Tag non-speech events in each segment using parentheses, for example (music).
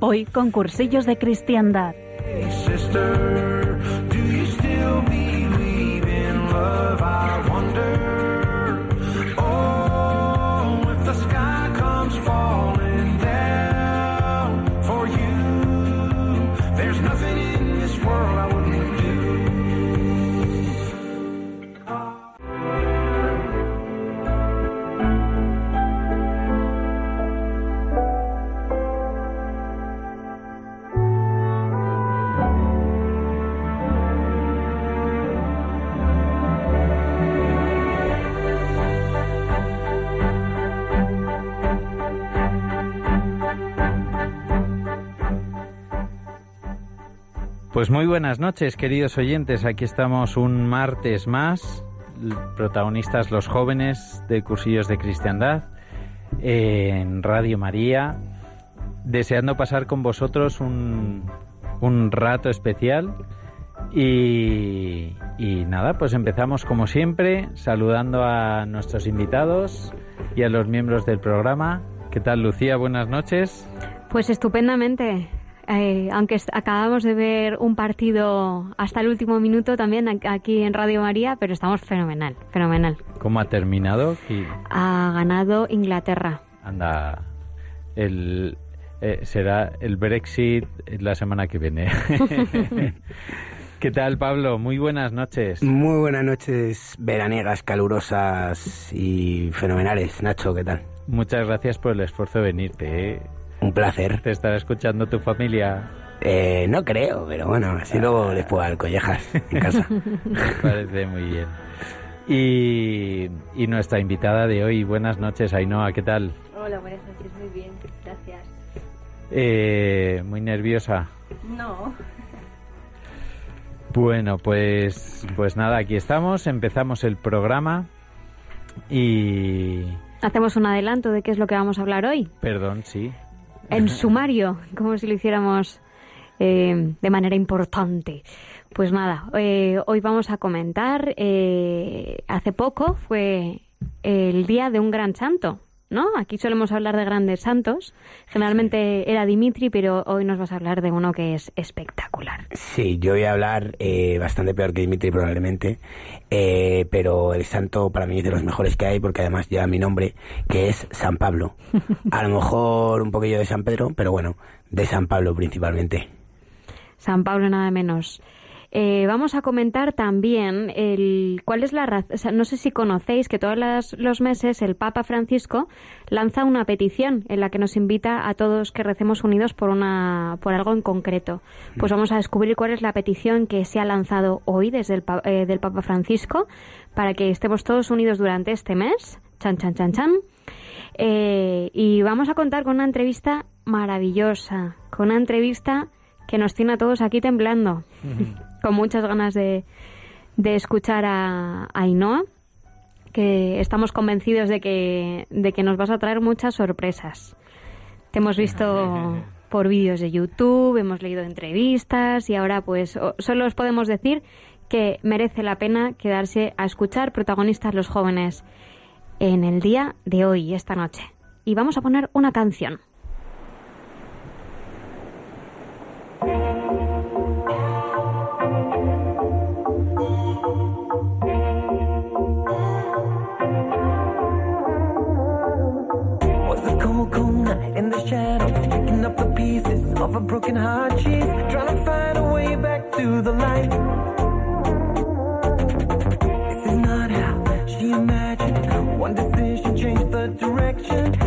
Hoy con cursillos de cristiandad. Pues muy buenas noches, queridos oyentes. Aquí estamos un martes más, protagonistas los jóvenes de Cursillos de Cristiandad en Radio María, deseando pasar con vosotros un, un rato especial. Y, y nada, pues empezamos como siempre saludando a nuestros invitados y a los miembros del programa. ¿Qué tal, Lucía? Buenas noches. Pues estupendamente. Eh, aunque est- acabamos de ver un partido hasta el último minuto también aquí en Radio María, pero estamos fenomenal, fenomenal. ¿Cómo ha terminado? Ha ganado Inglaterra. Anda, el, eh, será el Brexit la semana que viene. (laughs) ¿Qué tal, Pablo? Muy buenas noches. Muy buenas noches, veraniegas, calurosas y fenomenales. Nacho, ¿qué tal? Muchas gracias por el esfuerzo de venirte. ¿eh? Un placer. Te estará escuchando tu familia. Eh, no creo, pero bueno, así luego les puedo dar collejas en casa. Me (laughs) parece muy bien. Y, y nuestra invitada de hoy, buenas noches, Ainhoa, ¿qué tal? Hola, buenas noches, muy bien, gracias. Eh, muy nerviosa. No, Bueno, pues, pues nada, aquí estamos, empezamos el programa y... Hacemos un adelanto de qué es lo que vamos a hablar hoy. Perdón, sí. En sumario, como si lo hiciéramos eh, de manera importante. Pues nada, eh, hoy vamos a comentar, eh, hace poco fue el día de un gran santo, ¿no? Aquí solemos hablar de grandes santos, generalmente era Dimitri, pero hoy nos vas a hablar de uno que es espectacular. Sí, yo voy a hablar eh, bastante peor que Dimitri probablemente, eh, pero el santo para mí es de los mejores que hay porque además lleva mi nombre, que es San Pablo. (laughs) A lo mejor un poquillo de San Pedro, pero bueno, de San Pablo principalmente. San Pablo nada menos. Eh, vamos a comentar también el, cuál es la razón. no sé si conocéis que todos las- los meses el Papa Francisco lanza una petición en la que nos invita a todos que recemos unidos por una por algo en concreto. Pues vamos a descubrir cuál es la petición que se ha lanzado hoy desde el eh, del Papa Francisco para que estemos todos unidos durante este mes. Chan chan chan chan. Eh, y vamos a contar con una entrevista maravillosa, con una entrevista que nos tiene a todos aquí temblando, con muchas ganas de, de escuchar a, a Ainhoa, que estamos convencidos de que, de que nos vas a traer muchas sorpresas. Te hemos visto (laughs) por vídeos de YouTube, hemos leído entrevistas y ahora pues solo os podemos decir que merece la pena quedarse a escuchar protagonistas los jóvenes en el día de hoy, esta noche. Y vamos a poner una canción. Of a broken heart. She's trying to find a way back to the light. This is not how she imagined. One decision changed the direction.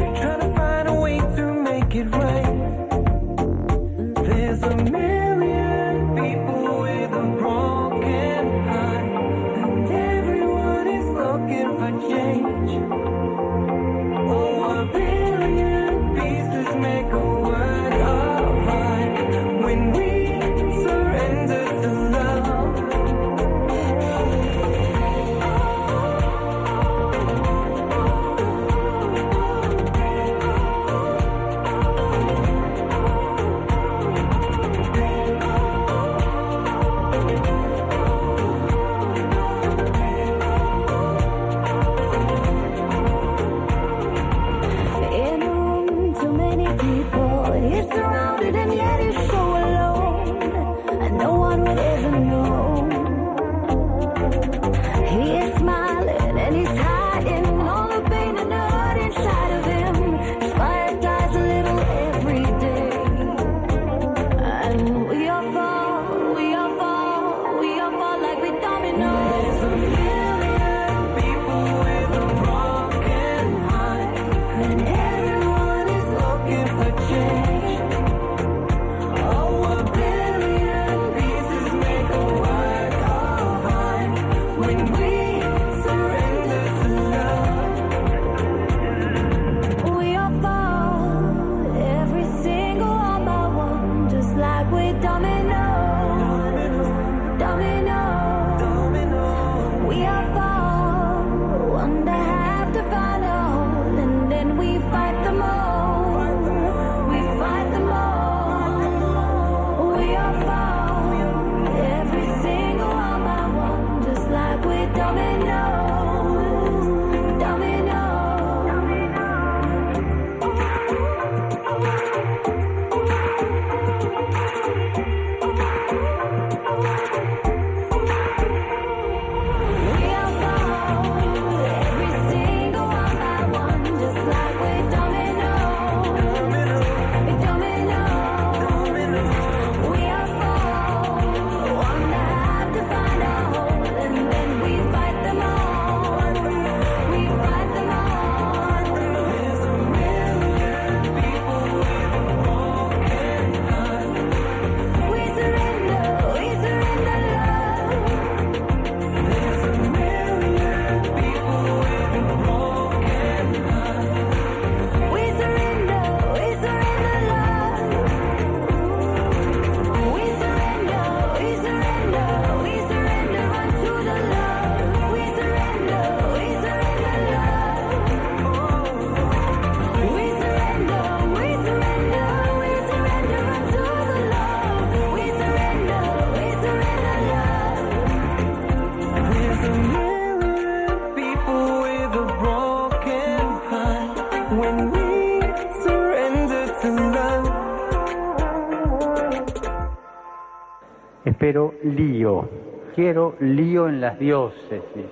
Espero lío. Quiero lío en las diócesis.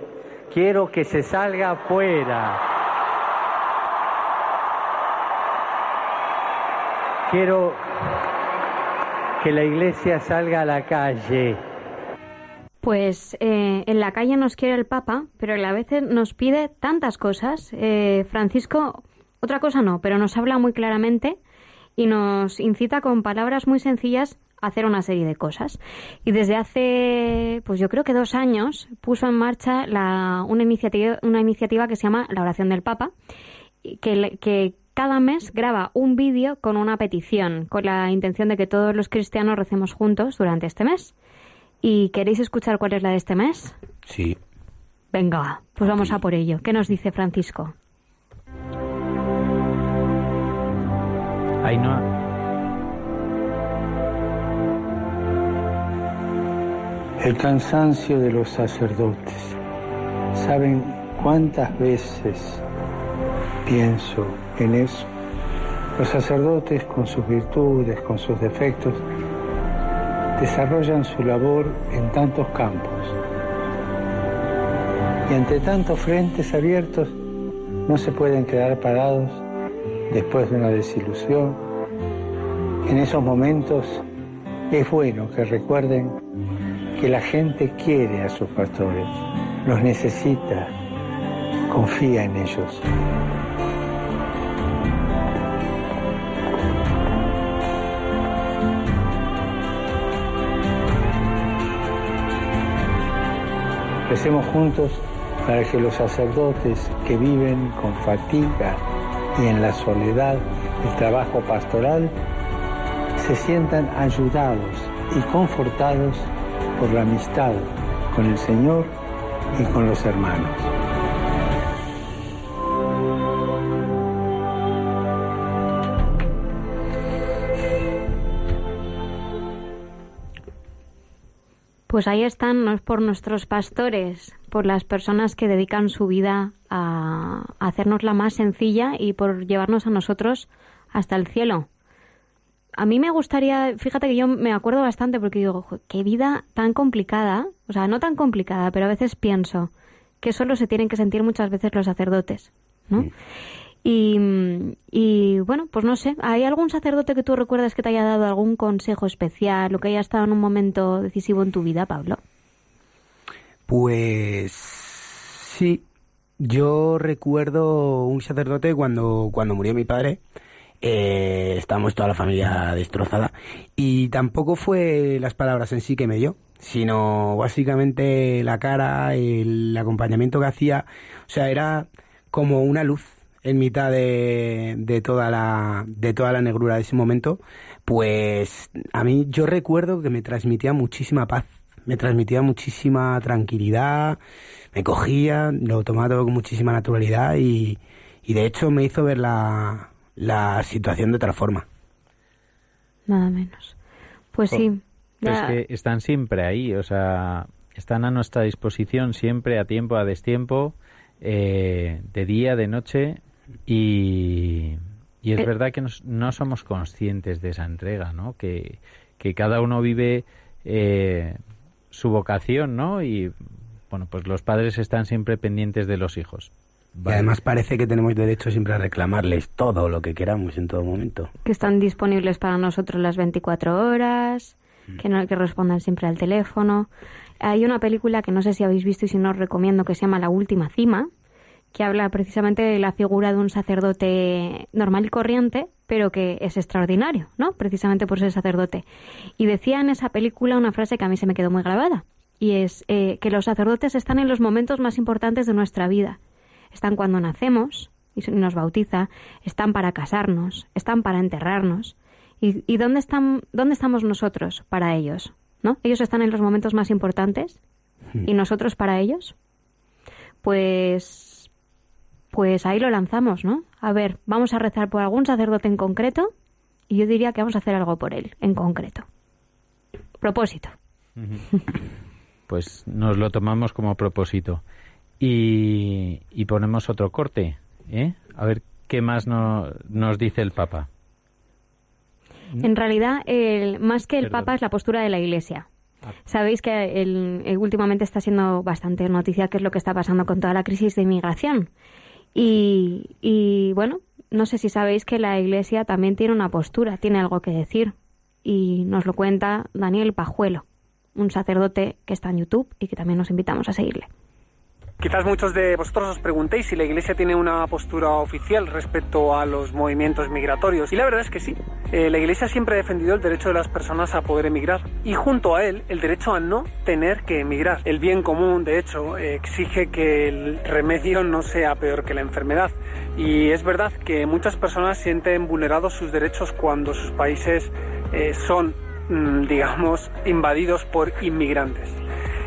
Quiero que se salga afuera. Quiero que la iglesia salga a la calle. Pues eh, en la calle nos quiere el Papa, pero a vez nos pide tantas cosas. Eh, Francisco, otra cosa no, pero nos habla muy claramente y nos incita con palabras muy sencillas hacer una serie de cosas. Y desde hace, pues yo creo que dos años, puso en marcha la- una, iniciativa, una iniciativa que se llama La Oración del Papa, que, que cada mes graba un vídeo con una petición, con la intención de que todos los cristianos recemos juntos durante este mes. ¿Y queréis escuchar cuál es la de este mes? Sí. Venga, pues vamos a por ello. ¿Qué nos dice Francisco? Ainhoa, El cansancio de los sacerdotes. ¿Saben cuántas veces pienso en eso? Los sacerdotes con sus virtudes, con sus defectos, desarrollan su labor en tantos campos. Y ante tantos frentes abiertos, no se pueden quedar parados después de una desilusión. En esos momentos es bueno que recuerden que la gente quiere a sus pastores, los necesita, confía en ellos. Recemos juntos para que los sacerdotes que viven con fatiga y en la soledad el trabajo pastoral se sientan ayudados y confortados por la amistad con el Señor y con los hermanos. Pues ahí están, por nuestros pastores, por las personas que dedican su vida a hacernos la más sencilla y por llevarnos a nosotros hasta el cielo. A mí me gustaría, fíjate que yo me acuerdo bastante porque digo, "Jo, qué vida tan complicada, o sea, no tan complicada, pero a veces pienso que solo se tienen que sentir muchas veces los sacerdotes, ¿no? Y, y, bueno, pues no sé, ¿hay algún sacerdote que tú recuerdas que te haya dado algún consejo especial o que haya estado en un momento decisivo en tu vida, Pablo? Pues sí, yo recuerdo un sacerdote cuando, cuando murió mi padre. Eh, estábamos toda la familia destrozada. Y tampoco fue las palabras en sí que me dio, sino básicamente la cara, el acompañamiento que hacía, o sea, era como una luz en mitad de, de toda la de toda la negrura de ese momento, pues a mí yo recuerdo que me transmitía muchísima paz, me transmitía muchísima tranquilidad, me cogía, lo tomaba todo con muchísima naturalidad y, y de hecho me hizo ver la, la situación de otra forma. Nada menos. Pues sí. Pero ya- es que están siempre ahí, o sea, están a nuestra disposición siempre, a tiempo, a destiempo, eh, de día, de noche, y, y es Eh. verdad que nos- no somos conscientes de esa entrega, ¿no? Que, que cada uno vive eh, su vocación, ¿no? Y, bueno, pues los padres están siempre pendientes de los hijos. Y además parece que tenemos derecho siempre a reclamarles todo lo que queramos en todo momento. que están disponibles para nosotros las 24 horas, que no que respondan siempre al teléfono. Hay una película que no sé si habéis visto y si no os recomiendo que se llama La última cima, que habla precisamente de la figura de un sacerdote normal y corriente, pero que es extraordinario, ¿no? Precisamente por ser sacerdote. Y decía en esa película una frase que a mí se me quedó muy grabada, y es eh, que los sacerdotes están en los momentos más importantes de nuestra vida. Están cuando nacemos y nos bautiza, están para casarnos, están para enterrarnos. ¿Y, y dónde, están, dónde estamos nosotros para ellos? ¿No? Ellos están en los momentos más importantes y nosotros para ellos. Pues, pues ahí lo lanzamos, ¿no? A ver, vamos a rezar por algún sacerdote en concreto y yo diría que vamos a hacer algo por él en concreto. Propósito. Pues nos lo tomamos como propósito. Y, y ponemos otro corte, ¿eh? A ver qué más no- nos dice el Papa. En realidad, el, más que el Perdón. Papa es la postura de la Iglesia. Ah. Sabéis que el- eh, últimamente está siendo bastante noticia qué es lo que está pasando con toda la crisis de inmigración. Y, y, bueno, no sé si sabéis que la Iglesia también tiene una postura, tiene algo que decir. Y nos lo cuenta Daniel Pajuelo, un sacerdote que está en YouTube y que también nos invitamos a seguirle. Quizás muchos de vosotros os preguntéis si la Iglesia tiene una postura oficial respecto a los movimientos migratorios. Y la verdad es que sí. Eh, la Iglesia siempre ha defendido el derecho de las personas a poder emigrar. Y junto a él, el derecho a no tener que emigrar. El bien común, de hecho, eh, exige que el remedio no sea peor que la enfermedad. Y es verdad que muchas personas sienten vulnerados sus derechos cuando sus países eh, son, mm, digamos, invadidos por inmigrantes.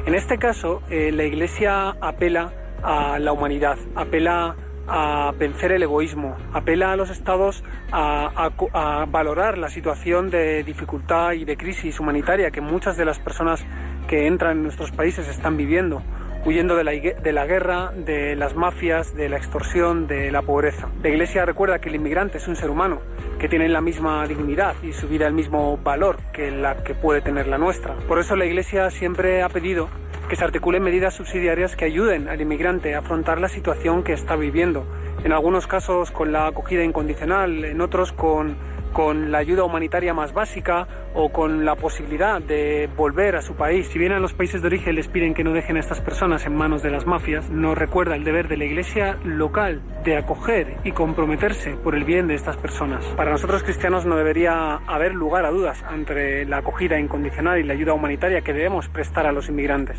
En este caso, eh, la Iglesia apela a la humanidad, apela a vencer el egoísmo, apela a los estados a, a valorar la situación de dificultad y de crisis humanitaria que muchas de las personas que entran en nuestros países están viviendo, huyendo de la, de la guerra, de las mafias, de la extorsión, de la pobreza. La Iglesia recuerda que el inmigrante es un ser humano, que tiene la misma dignidad y su vida el mismo valor que la que puede tener la nuestra. Por eso la Iglesia siempre ha pedido que se articulen medidas subsidiarias que ayuden al inmigrante a afrontar la situación que está viviendo. En algunos casos con la acogida incondicional, en otros con, con la ayuda humanitaria más básica o con la posibilidad de volver a su país. Si bien a los países de origen les piden que no dejen a estas personas en manos de las mafias, nos recuerda el deber de la Iglesia local de acoger y comprometerse por el bien de estas personas. Para nosotros cristianos no debería haber lugar a dudas entre la acogida incondicional y la ayuda humanitaria que debemos prestar a los inmigrantes.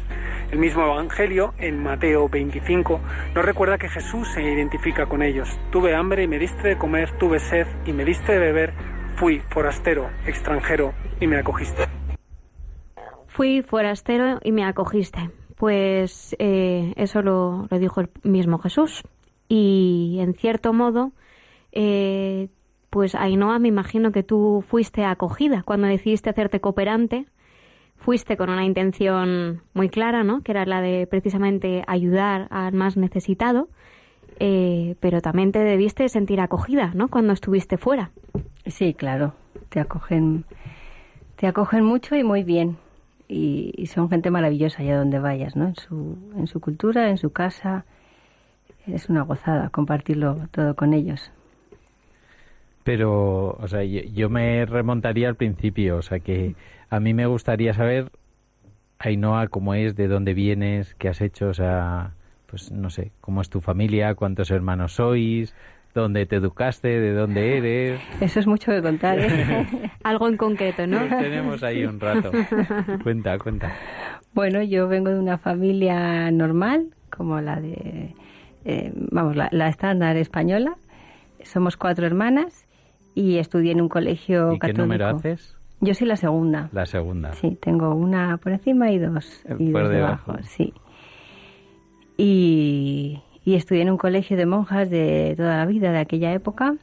El mismo Evangelio, en Mateo 25, nos recuerda que Jesús se identifica con ellos. Tuve hambre y me diste de comer, tuve sed y me diste de beber, fui forastero, extranjero y me acogiste. Fui forastero y me acogiste. Pues eh, eso lo, lo dijo el mismo Jesús. Y en cierto modo, eh, pues Ainhoa, me imagino que tú fuiste acogida cuando decidiste hacerte cooperante. Fuiste con una intención muy clara, ¿no? Que era la de precisamente ayudar al más necesitado. eh, pero también te debiste sentir acogida, ¿no? Cuando estuviste fuera. Sí, claro, te acogen, te acogen mucho y muy bien. Y, y son gente maravillosa allá donde vayas, ¿no? En su, en su cultura, en su casa. Es una gozada compartirlo todo con ellos. Pero, o sea, yo, me remontaría al principio, o sea, que a mí me gustaría saber, Ainhoa, cómo es, de dónde vienes, qué has hecho, o sea, pues no sé, cómo es tu familia, cuántos hermanos sois, dónde te educaste, de dónde eres. Eso es mucho que contar, ¿eh? (laughs) Algo en concreto, ¿no? Pues tenemos ahí un rato. Cuenta, cuenta. Bueno, yo vengo de una familia normal, como la de, eh, vamos, la, la estándar española. Somos cuatro hermanas y estudié en un colegio ¿Y qué número haces? Yo soy la segunda. La segunda. Sí, tengo una por encima y dos, y Por dos debajo. debajo. Sí. Y, y estudié en un colegio de monjas de toda la vida, de aquella época.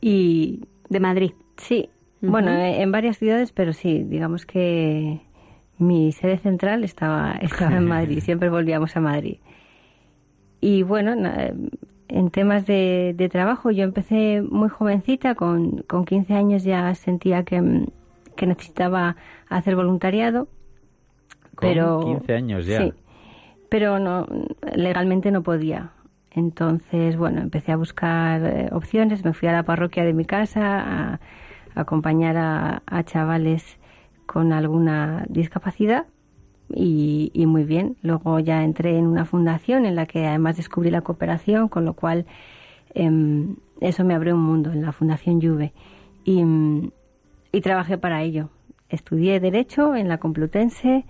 Y De Madrid. Sí, bueno, eh, en varias ciudades, pero sí, digamos que mi sede central estaba, estaba en Madrid, (laughs) siempre volvíamos a Madrid. Y bueno, en temas de, de trabajo, yo empecé muy jovencita, con, con 15 años ya sentía que, que necesitaba hacer voluntariado, Con pero... 15 años ya. Sí, pero no, legalmente no podía. Entonces, bueno, empecé a buscar eh, opciones, me fui a la parroquia de mi casa a, acompañar a, chavales con alguna discapacidad y, muy bien. Luego ya entré en una fundación en la que además descubrí la cooperación, con lo cual em, eso me abrió un mundo en la Fundación Juve y, y trabajé para ello. Estudié Derecho en la Complutense,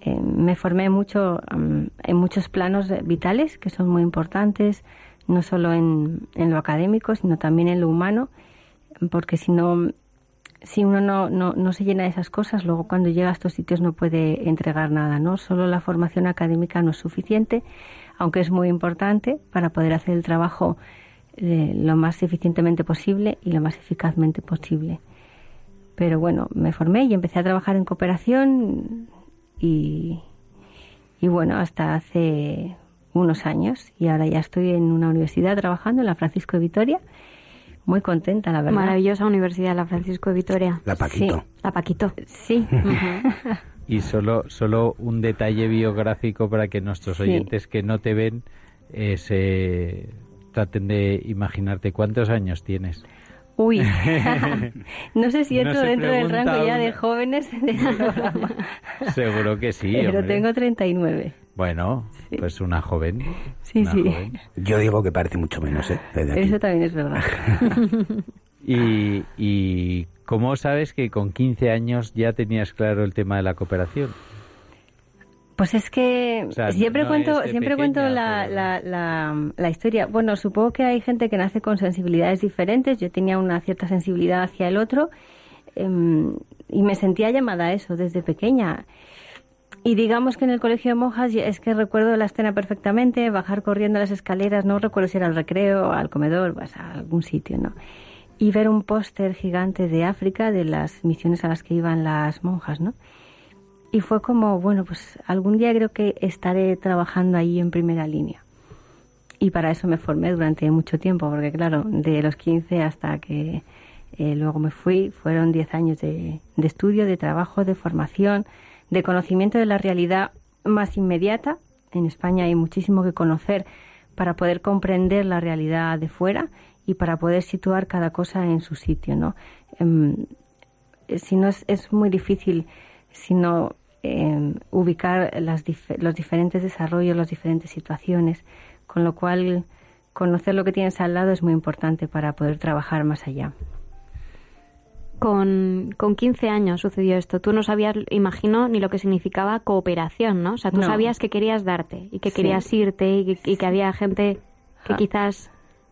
eh, me formé mucho mm, en muchos planos vitales que son muy importantes, no solo en, en lo académico, sino también en lo humano, porque si no, si uno no, no, no se llena de esas cosas, luego cuando llega a estos sitios no puede entregar nada, ¿no? Solo la formación académica no es suficiente, aunque es muy importante para poder hacer el trabajo eh, lo más eficientemente posible y lo más eficazmente posible. Pero bueno, me formé y empecé a trabajar en cooperación y, y bueno, hasta hace unos años y ahora ya estoy en una universidad trabajando en la Francisco de Vitoria. Muy contenta, la verdad. Maravillosa Universidad La Francisco de Vitoria. La Paquito. Sí. La Paquito. Sí. (laughs) Y solo, solo un detalle biográfico para que nuestros Sí. oyentes que no te ven eh, se traten de imaginarte cuántos años tienes. Uy, (laughs) no sé si No entro se dentro del rango ya una- de jóvenes (laughs) del programa, Seguro que sí. pero hombre. tengo 39. Bueno, pues una joven. Sí, una sí. joven. Yo digo que parece mucho menos, ¿eh? Desde aquí. Eso también es verdad. (laughs) Y, y ¿cómo sabes que con 15 años ya tenías claro el tema de la cooperación? Pues es que O sea, siempre no cuento, siempre cuento la, pero- la, la, la historia. Bueno, supongo que hay gente que nace con sensibilidades diferentes. Yo tenía una cierta sensibilidad hacia el otro em, y me sentía llamada a eso desde pequeña. Y digamos que en el colegio de monjas es que recuerdo la escena perfectamente, bajar corriendo las escaleras, no recuerdo si era al recreo, al comedor, pues a algún sitio, ¿no? Y ver un póster gigante de África, de las misiones a las que iban las monjas, ¿no? Y fue como, bueno, pues algún día creo que estaré trabajando ahí en primera línea. Y para eso me formé durante mucho tiempo, porque claro, de los 15 hasta que eh, luego me fui, fueron 10 años de, de estudio, de trabajo, de formación, de conocimiento de la realidad más inmediata. En España hay muchísimo que conocer para poder comprender la realidad de fuera y para poder situar cada cosa en su sitio, ¿no? Em, si no es, es muy difícil sino eh, ubicar las dif- los diferentes desarrollos, las diferentes situaciones, con lo cual conocer lo que tienes al lado es muy importante para poder trabajar más allá. Con, con 15 años sucedió esto. Tú no sabías, imagino, ni lo que significaba cooperación, ¿no? O sea, tú No. sabías que querías darte y que Sí. querías irte y que, y que había gente que Ja. quizás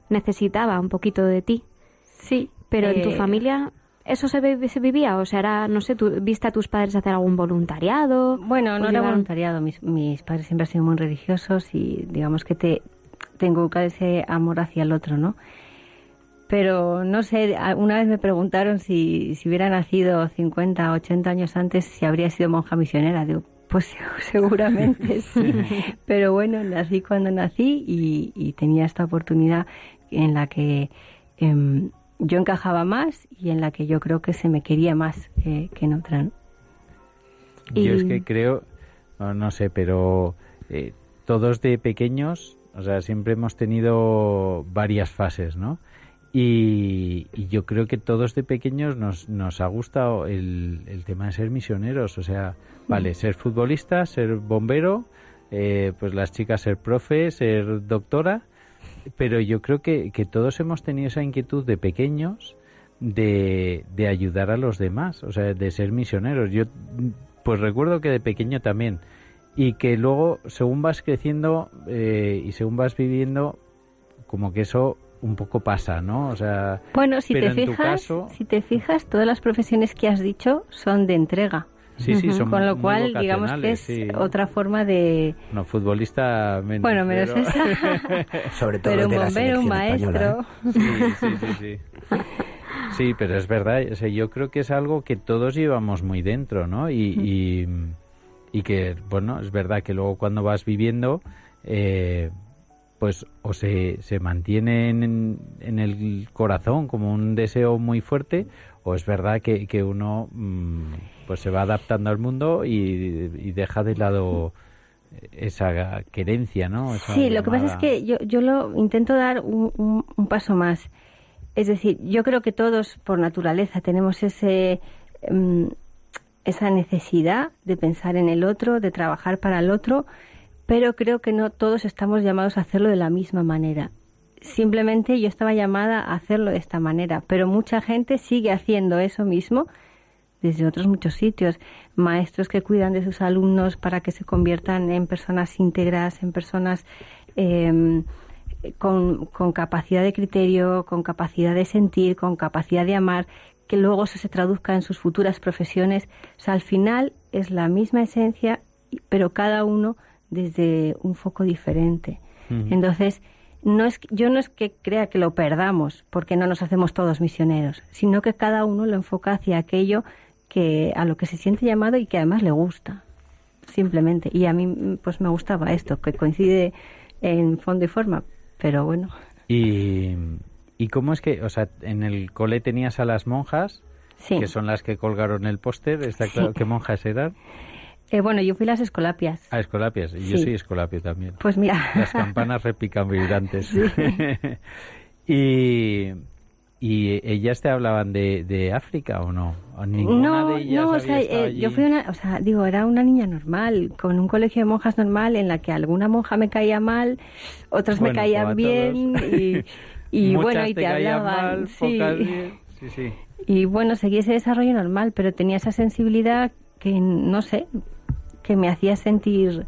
necesitaba un poquito de ti. Sí. Pero en tu eh, familia, ¿eso se, se vivía? O sea, era, no sé, ¿tú viste a tus padres hacer algún voluntariado? Bueno, ¿O no era voluntariado. Mis, mis padres siempre han sido muy religiosos y digamos que te, te inculca ese amor hacia el otro, ¿no? Pero no sé, una vez me preguntaron si, si hubiera nacido 50, 80 años antes, si habría sido monja misionera. Digo, pues (laughs) seguramente (laughs) sí. Pero bueno, nací cuando nací y, y tenía esta oportunidad en la que em, yo encajaba más y en la que yo creo que se me quería más que, que en otra. ¿no? Yo es Y- que creo, no, no sé, pero eh, todos de pequeños, o sea, siempre hemos tenido varias fases, ¿no? Y, y yo creo que todos de pequeños nos, nos ha gustado el, el tema de ser misioneros, o sea, vale, ser futbolista, ser bombero, eh, pues las chicas ser profe, ser doctora, pero yo creo que, que todos hemos tenido esa inquietud de pequeños de, de ayudar a los demás, o sea, de ser misioneros. Yo pues recuerdo que de pequeño también y que luego según vas creciendo eh, y según vas viviendo como que eso un poco pasa, ¿no? O sea, Bueno, si te fijas, caso- si te fijas, todas las profesiones que has dicho son de entrega. Sí, sí, son Con lo muy cual, digamos que es sí. otra forma de... no futbolista menos. Bueno, menos pero- esa. (laughs) Sobre todo Pero un de bombero, un selección española, maestro. ¿eh? Sí, sí, sí, sí. (laughs) Sí, pero es verdad. O sea, yo creo que es algo que todos llevamos muy dentro, ¿no? Y, y, y que, bueno, es verdad que luego cuando vas viviendo, eh, pues o se, se mantiene en, en el corazón como un deseo muy fuerte, o es verdad que, que uno mm, pues se va adaptando al mundo y, y deja de lado esa querencia, ¿no? Esa Sí, lo que pasa es que yo, yo lo intento dar un, un- un paso más. Es decir, yo creo que todos por naturaleza tenemos ese mm, esa necesidad de pensar en el otro, de trabajar para el otro, pero creo que no todos estamos llamados a hacerlo de la misma manera. Simplemente yo estaba llamada a hacerlo de esta manera, pero mucha gente sigue haciendo eso mismo desde otros muchos sitios. Maestros que cuidan de sus alumnos para que se conviertan en personas íntegras, en personas eh, con, con capacidad de criterio, con capacidad de sentir, con capacidad de amar, que luego eso se traduzca en sus futuras profesiones. O sea, al final es la misma esencia, pero cada uno desde un foco diferente. Entonces, no es, yo no es que crea que lo perdamos porque no nos hacemos todos misioneros, sino que cada uno lo enfoca hacia aquello que a lo que se siente llamado y que además le gusta, simplemente. Y a mí, pues me gustaba esto, que coincide en fondo y forma, pero bueno. Y, ¿Y cómo es que, o sea, en el cole tenías a las monjas, Sí. que son las que colgaron el póster, ¿está Sí. claro qué monjas eran? Eh, bueno, yo fui las escolapias. Ah, escolapias, y yo Sí. soy escolapio también. Pues mira. Las campanas repican vibrantes. (laughs) Sí. (laughs) y, ¿Y ellas te hablaban de, de África o no? ¿O ninguna No, de ellas no, o sea, eh, yo fui una, o sea, digo, era una niña normal, con un colegio de monjas normal en la que alguna monja me caía mal, otras Bueno, me caían como a bien y, (laughs) bueno, y te te, caían hablaban. mal, sí. (laughs) Sí, sí. Y bueno, seguí ese desarrollo normal, pero tenía esa sensibilidad que, no sé, que me hacía sentir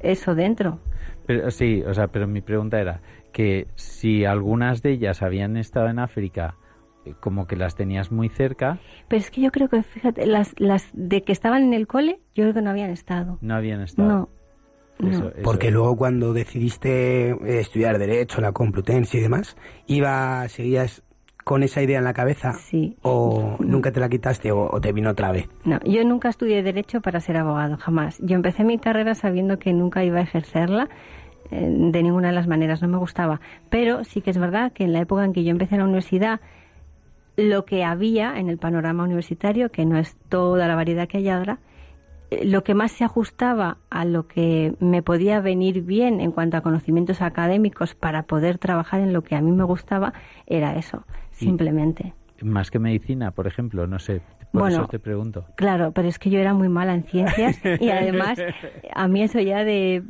eso dentro. Pero, sí, o sea, pero mi pregunta era que si algunas de ellas habían estado en África, eh, como que las tenías muy cerca, Pero es que yo creo que, fíjate, las, las de que estaban en el cole, yo creo que no habían estado. no habían estado. No. Eso- eso- Porque luego cuando decidiste eh, estudiar Derecho, la Complutense y demás, iba, ¿seguías con esa idea en la cabeza? Sí. ¿O nunca te la quitaste o, o te vino otra vez? No, yo nunca estudié Derecho para ser abogado, jamás. Yo empecé mi carrera sabiendo que nunca iba a ejercerla de ninguna de las maneras, no me gustaba. Pero sí que es verdad que en la época en que yo empecé en la universidad, lo que había en el panorama universitario, que no es toda la variedad que hay ahora, eh, lo que más se ajustaba a lo que me podía venir bien en cuanto a conocimientos académicos para poder trabajar en lo que a mí me gustaba era eso, simplemente. Más que medicina, por ejemplo, no sé. Por Bueno, eso te pregunto. Claro, pero es que yo era muy mala en ciencias y además (laughs) a mí eso ya de...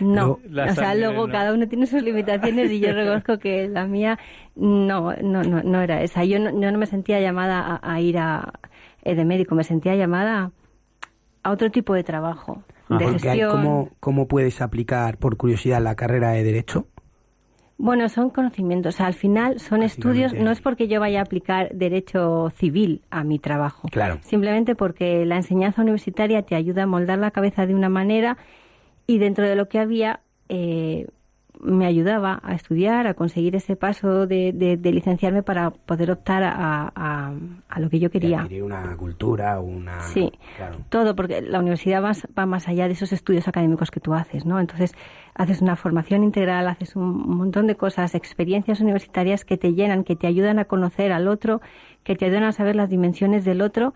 no, La o sea, sangre, luego no. cada uno tiene sus limitaciones y yo (laughs) reconozco que la mía no, no, no, no era esa. Yo no, yo no me sentía llamada a, a ir a, eh, de médico, me sentía llamada a otro tipo de trabajo, de gestión. ¿cómo, ¿Cómo puedes aplicar, por curiosidad, la carrera de Derecho? Bueno, son conocimientos. O sea, al final son estudios. No es porque yo vaya a aplicar derecho civil a mi trabajo. Claro. Simplemente porque la enseñanza universitaria te ayuda a moldar la cabeza de una manera y dentro de lo que había, eh, me ayudaba a estudiar, a conseguir ese paso de, de- de licenciarme para poder optar a, a- a lo que yo quería. adquirir una cultura, una... Sí, Claro. todo, porque la universidad va, va más allá de esos estudios académicos que tú haces, ¿no? Entonces, haces una formación integral, haces un montón de cosas, experiencias universitarias que te llenan, que te ayudan a conocer al otro, que te ayudan a saber las dimensiones del otro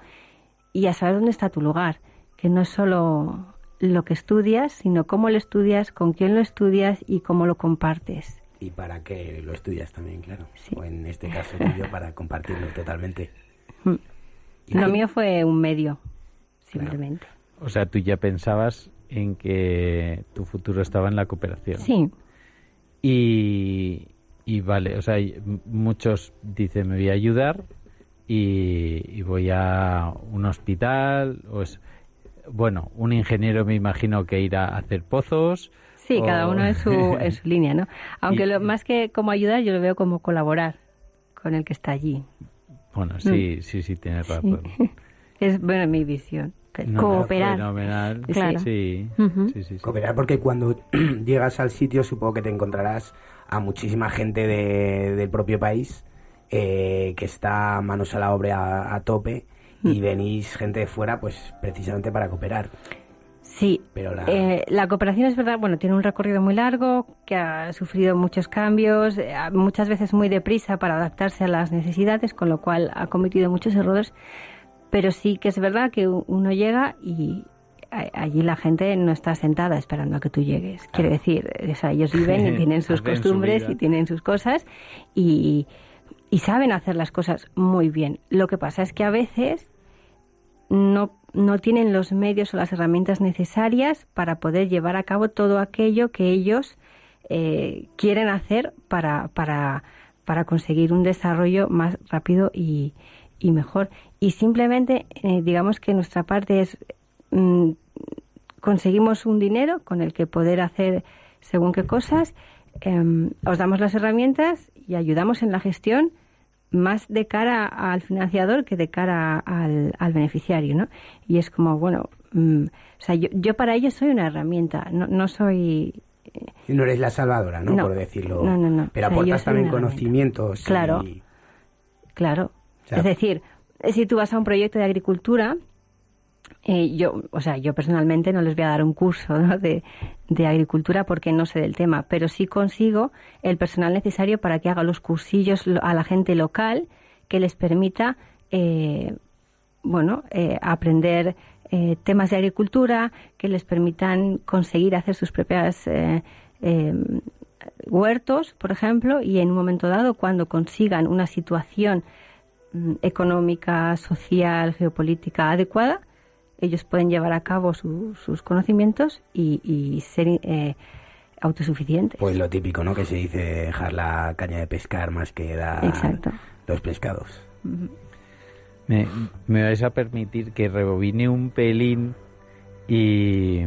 y a saber dónde está tu lugar, que no es solo lo que estudias, sino cómo lo estudias, con quién lo estudias y cómo lo compartes. Y para qué lo estudias también, claro. O en este caso tuyo, para compartirlo totalmente. Lo mío fue un medio, simplemente. O sea, tú ya pensabas en que tu futuro estaba en la cooperación. Sí. Y, y vale, o sea, muchos dicen me voy a ayudar y, y voy a un hospital o es bueno, un ingeniero me imagino que irá a hacer pozos. Sí, o- cada uno en su, (laughs) en su línea, ¿no? Aunque Y- lo, más que como ayudar, yo lo veo como colaborar con el que está allí. Bueno, sí, sí, sí, tienes razón. (laughs) Es, bueno, mi visión. No, no, Fenomenal. Claro. Sí, sí, sí, sí. Cooperar porque cuando (clears throat) llegas al sitio supongo que te encontrarás a muchísima gente de- del propio país eh, que está manos a la obra a, a tope Mm. Y venís gente de fuera pues precisamente para cooperar. Sí, Pero la... Eh, la cooperación es verdad, bueno, tiene un recorrido muy largo, que ha sufrido muchos cambios, eh, muchas veces muy deprisa para adaptarse a las necesidades, con lo cual ha cometido muchos errores, pero sí que es verdad que uno llega y allí la gente no está sentada esperando a que tú llegues. Quiere decir, o sea, ellos viven y tienen (laughs) sus su costumbres vida. y tienen sus cosas y, y saben hacer las cosas muy bien. Lo que pasa es que a veces no, no tienen los medios o las herramientas necesarias para poder llevar a cabo todo aquello que ellos eh, quieren hacer para, para, para conseguir un desarrollo más rápido y, y mejor. Y simplemente, eh, digamos que nuestra parte es mm, conseguimos un dinero con el que poder hacer según qué cosas, em, os damos las herramientas y ayudamos en la gestión más de cara al financiador que de cara al, al beneficiario, ¿no? Y es como, bueno, mm, o sea, yo, yo para ellos soy una herramienta, no, no soy... No eres la salvadora, ¿no? No. Por decirlo. No, no, no. Pero O sea, yo aportas también conocimientos. y- Claro. Claro. sea- es decir, si tú vas a un proyecto de agricultura, eh, yo, o sea, yo personalmente no les voy a dar un curso de, de agricultura porque no sé del tema, pero sí consigo el personal necesario para que haga los cursillos lo- a la gente local que les permita, eh, bueno, eh, aprender eh, temas de agricultura, que les permitan conseguir hacer sus propias eh, eh, huertos, por ejemplo, y en un momento dado, cuando consigan una situación mm, económica, social, geopolítica adecuada, ellos pueden llevar a cabo su- sus conocimientos y, y ser eh, autosuficientes. Pues lo típico, ¿no? Que se dice dejar la caña de pescar más que dar Exacto. los pescados. Me, me vais a permitir que rebobine un pelín y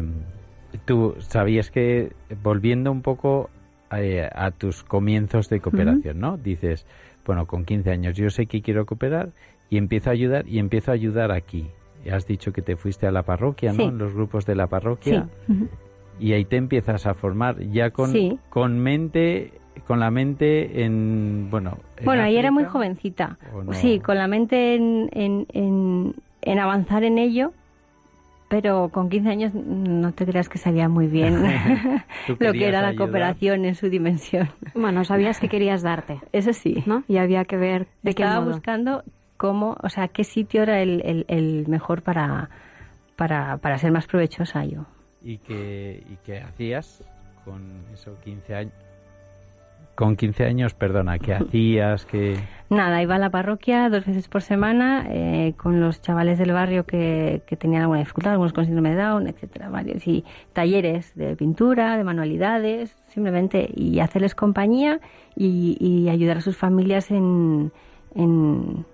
tú sabías que volviendo un poco eh, a tus comienzos de cooperación, ¿no? Dices, bueno, con 15 años yo sé que quiero cooperar y empiezo a ayudar y empiezo a ayudar aquí. Has dicho que te fuiste a la parroquia, ¿no? Sí. En los grupos de la parroquia. Sí. Y ahí te empiezas a formar ya con, Sí. con mente, con la mente en, bueno... en Bueno, ahí era muy jovencita. Sí, con la mente en, en, en, en avanzar en ello, pero con 15 años no te creas que sabía muy bien (laughs) (laughs) lo que era la ayudar. cooperación en su dimensión. Bueno, sabías que querías darte, (laughs) Eso sí. ¿no? Y había que ver de qué Estaba modo. buscando cómo, o sea, qué sitio era el, el, el mejor para, para, para ser más provechosa yo. ¿Y qué, ¿Y qué hacías con eso 15 años? Con 15 años, perdona, ¿qué (laughs) hacías? ¿Qué... Nada, iba a la parroquia dos veces por semana eh, con los chavales del barrio que, que tenían alguna dificultad, algunos con síndrome de Down, etcétera, varios. Y talleres de pintura, de manualidades, simplemente, y hacerles compañía y, y ayudar a sus familias en, en,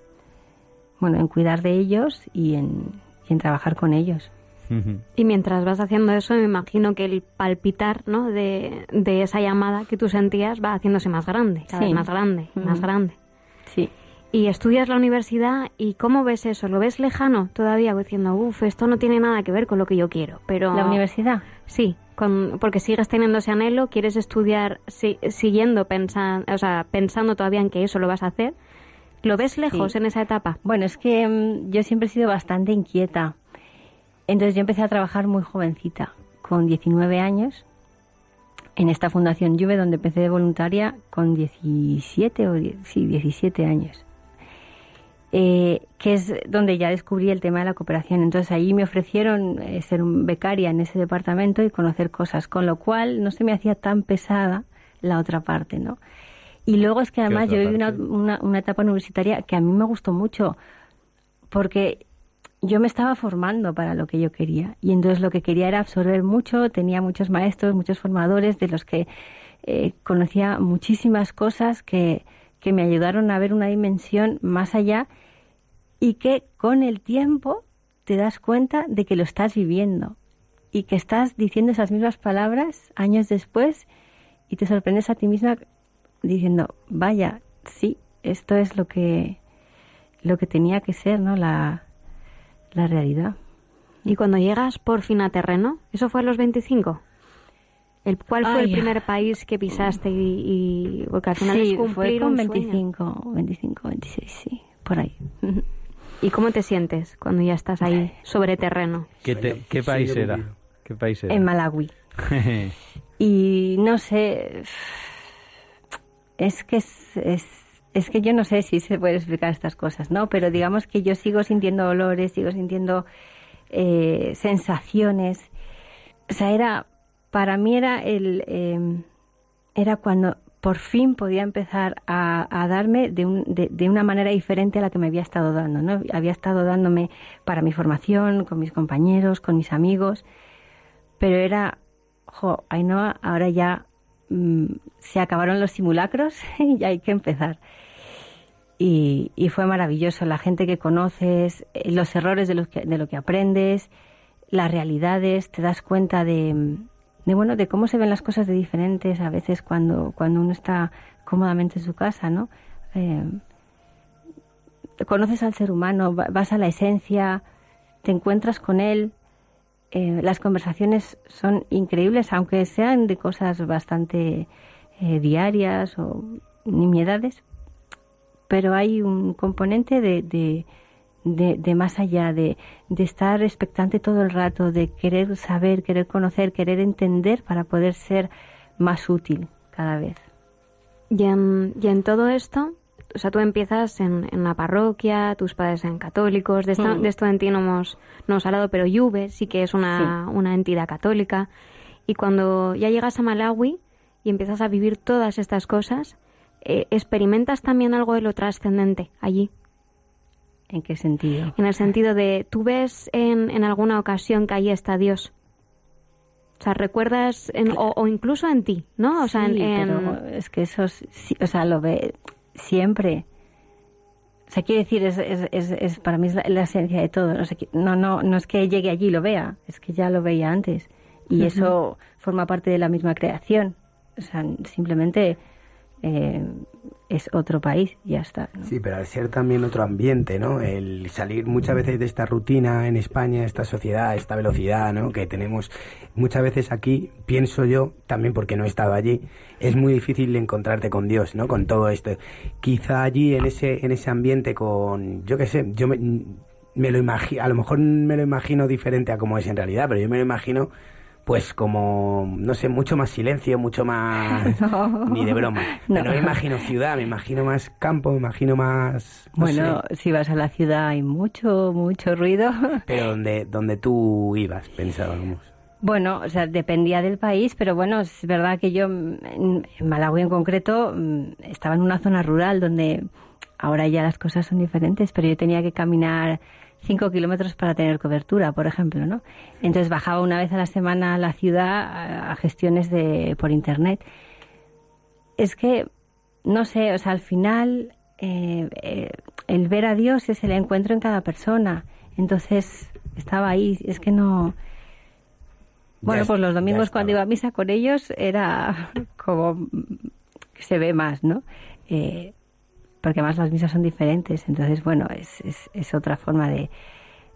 bueno, en cuidar de ellos y en, y en trabajar con ellos. Y mientras vas haciendo eso, me imagino que el palpitar ¿no? de, de esa llamada que tú sentías va haciéndose más grande, cada Sí. vez más grande, más grande. Sí. y estudias la universidad y ¿cómo ves eso? ¿Lo ves lejano todavía? Diciendo, uff, esto no tiene nada que ver con lo que yo quiero. Pero ¿La universidad? Sí, con- porque sigues teniendo ese anhelo, quieres estudiar si- siguiendo pensando, o sea, pensando todavía en que eso lo vas a hacer. ¿Lo ves lejos Sí. en esa etapa? Bueno, es que mm, yo siempre he sido bastante inquieta. Entonces yo empecé a trabajar muy jovencita, con 19 años, en esta Fundación Juve, donde empecé de voluntaria con 17 o sí, 17 años. Eh, que es donde ya descubrí el tema de la cooperación. Entonces allí me ofrecieron eh, ser un becaria en ese departamento y conocer cosas, con lo cual no se me hacía tan pesada la otra parte, ¿no? Y luego es que además yo viví una, una, una etapa universitaria que a mí me gustó mucho, porque yo me estaba formando para lo que yo quería. Y entonces lo que quería era absorber mucho, tenía muchos maestros, muchos formadores de los que eh, conocía muchísimas cosas que, que me ayudaron a ver una dimensión más allá y que con el tiempo te das cuenta de que lo estás viviendo y que estás diciendo esas mismas palabras años después y te sorprendes a ti misma diciendo, vaya, sí, esto es lo que lo que tenía que ser, ¿no? La, la realidad. Y cuando llegas por fin a terreno, ¿eso fue a los 25? El, ¿Cuál fue el Ay, primer país que pisaste y, y- porque al final sí, es cumplir fue con un sueño? 25, 25, 26, sí, por ahí. ¿Y cómo te sientes cuando ya estás ahí sobre terreno? ¿Qué, te- qué país era? ¿Qué país era? En Malawi. (laughs) Y no sé, es que es, es, es que yo no sé si se puede explicar estas cosas, ¿no? Pero digamos que yo sigo sintiendo olores, sigo sintiendo eh, sensaciones. O sea, era, para mí era el, eh, era cuando por fin podía empezar a, a darme de, un- de, de una manera diferente a la que me había estado dando, ¿no? Había estado dándome para mi formación, con mis compañeros, con mis amigos, pero era, jo, Ainhoa, ahora ya se acabaron los simulacros (laughs) y hay que empezar. Y, fue maravilloso, la gente que conoces, eh, los errores de, que, de lo que aprendes, las realidades, te das cuenta de, de, bueno, de cómo se ven las cosas de diferentes a veces cuando, cuando uno está cómodamente en su casa, ¿no? Eh, conoces al ser humano, va- vas a la esencia, te encuentras con él, eh, las conversaciones son increíbles, aunque sean de cosas bastante eh, diarias o nimiedades, pero hay un componente de, de, de- más allá, de, de estar expectante todo el rato, de querer saber, querer conocer, querer entender para poder ser más útil cada vez. Y en, y en todo esto, o sea, tú empiezas en, en una parroquia, tus padres eran católicos, de esto, Mm. de esto en ti no hemos, no hemos hablado, pero Juve sí que es una, una entidad católica. Y cuando ya llegas a Malawi y empiezas a vivir todas estas cosas, eh, experimentas también algo de lo trascendente allí. ¿En qué sentido? En el sentido de, tú ves en, en alguna ocasión que ahí está Dios. O sea, recuerdas, en- o, o incluso en ti, ¿no? O sea, en- Sí, en, pero es que eso, es- sí, o sea, lo ve siempre. O sea, quiere decir, es, es, es, es- para mí es la, la esencia de todo. No, sé, no, no, no es que llegue allí y lo vea, es que ya lo veía antes. Y eso forma parte de la misma creación. O sea, simplemente eh, es otro país, ya está. Sí, pero al ser también otro ambiente, ¿no? El salir muchas veces de esta rutina en España, esta sociedad, esta velocidad, ¿no? Que tenemos muchas veces aquí, pienso yo, también porque no he estado allí, es muy difícil encontrarte con Dios, ¿no? Con todo esto. Quizá allí en ese en ese ambiente con, yo qué sé, yo me, me lo imagino, a lo mejor me lo imagino diferente a como es en realidad, pero yo me lo imagino pues como, no sé, mucho más silencio, mucho más... (laughs) No. Ni de broma. (laughs) No. Pero no me imagino ciudad, me imagino más campo, me imagino más... no Bueno, sé. si vas a la ciudad hay mucho, mucho ruido. (laughs) Pero donde, donde tú ibas, pensábamos. Bueno, o sea, dependía del país, pero bueno, es verdad que yo en, en Malawi en concreto mm, estaba en una zona rural donde ahora ya las cosas son diferentes, pero yo tenía que caminar cinco kilómetros para tener cobertura, por ejemplo, ¿no? Entonces bajaba una vez a la semana a la ciudad a, gestiones de por internet. Es que no sé, o sea, al final eh, eh, el ver a Dios es el encuentro en cada persona. Entonces estaba ahí, es que no. Bueno, es- pues los domingos cuando iba a misa con ellos era (laughs) como que se ve más, ¿no? Eh, porque además las misas son diferentes, entonces bueno, es, es, es otra forma de,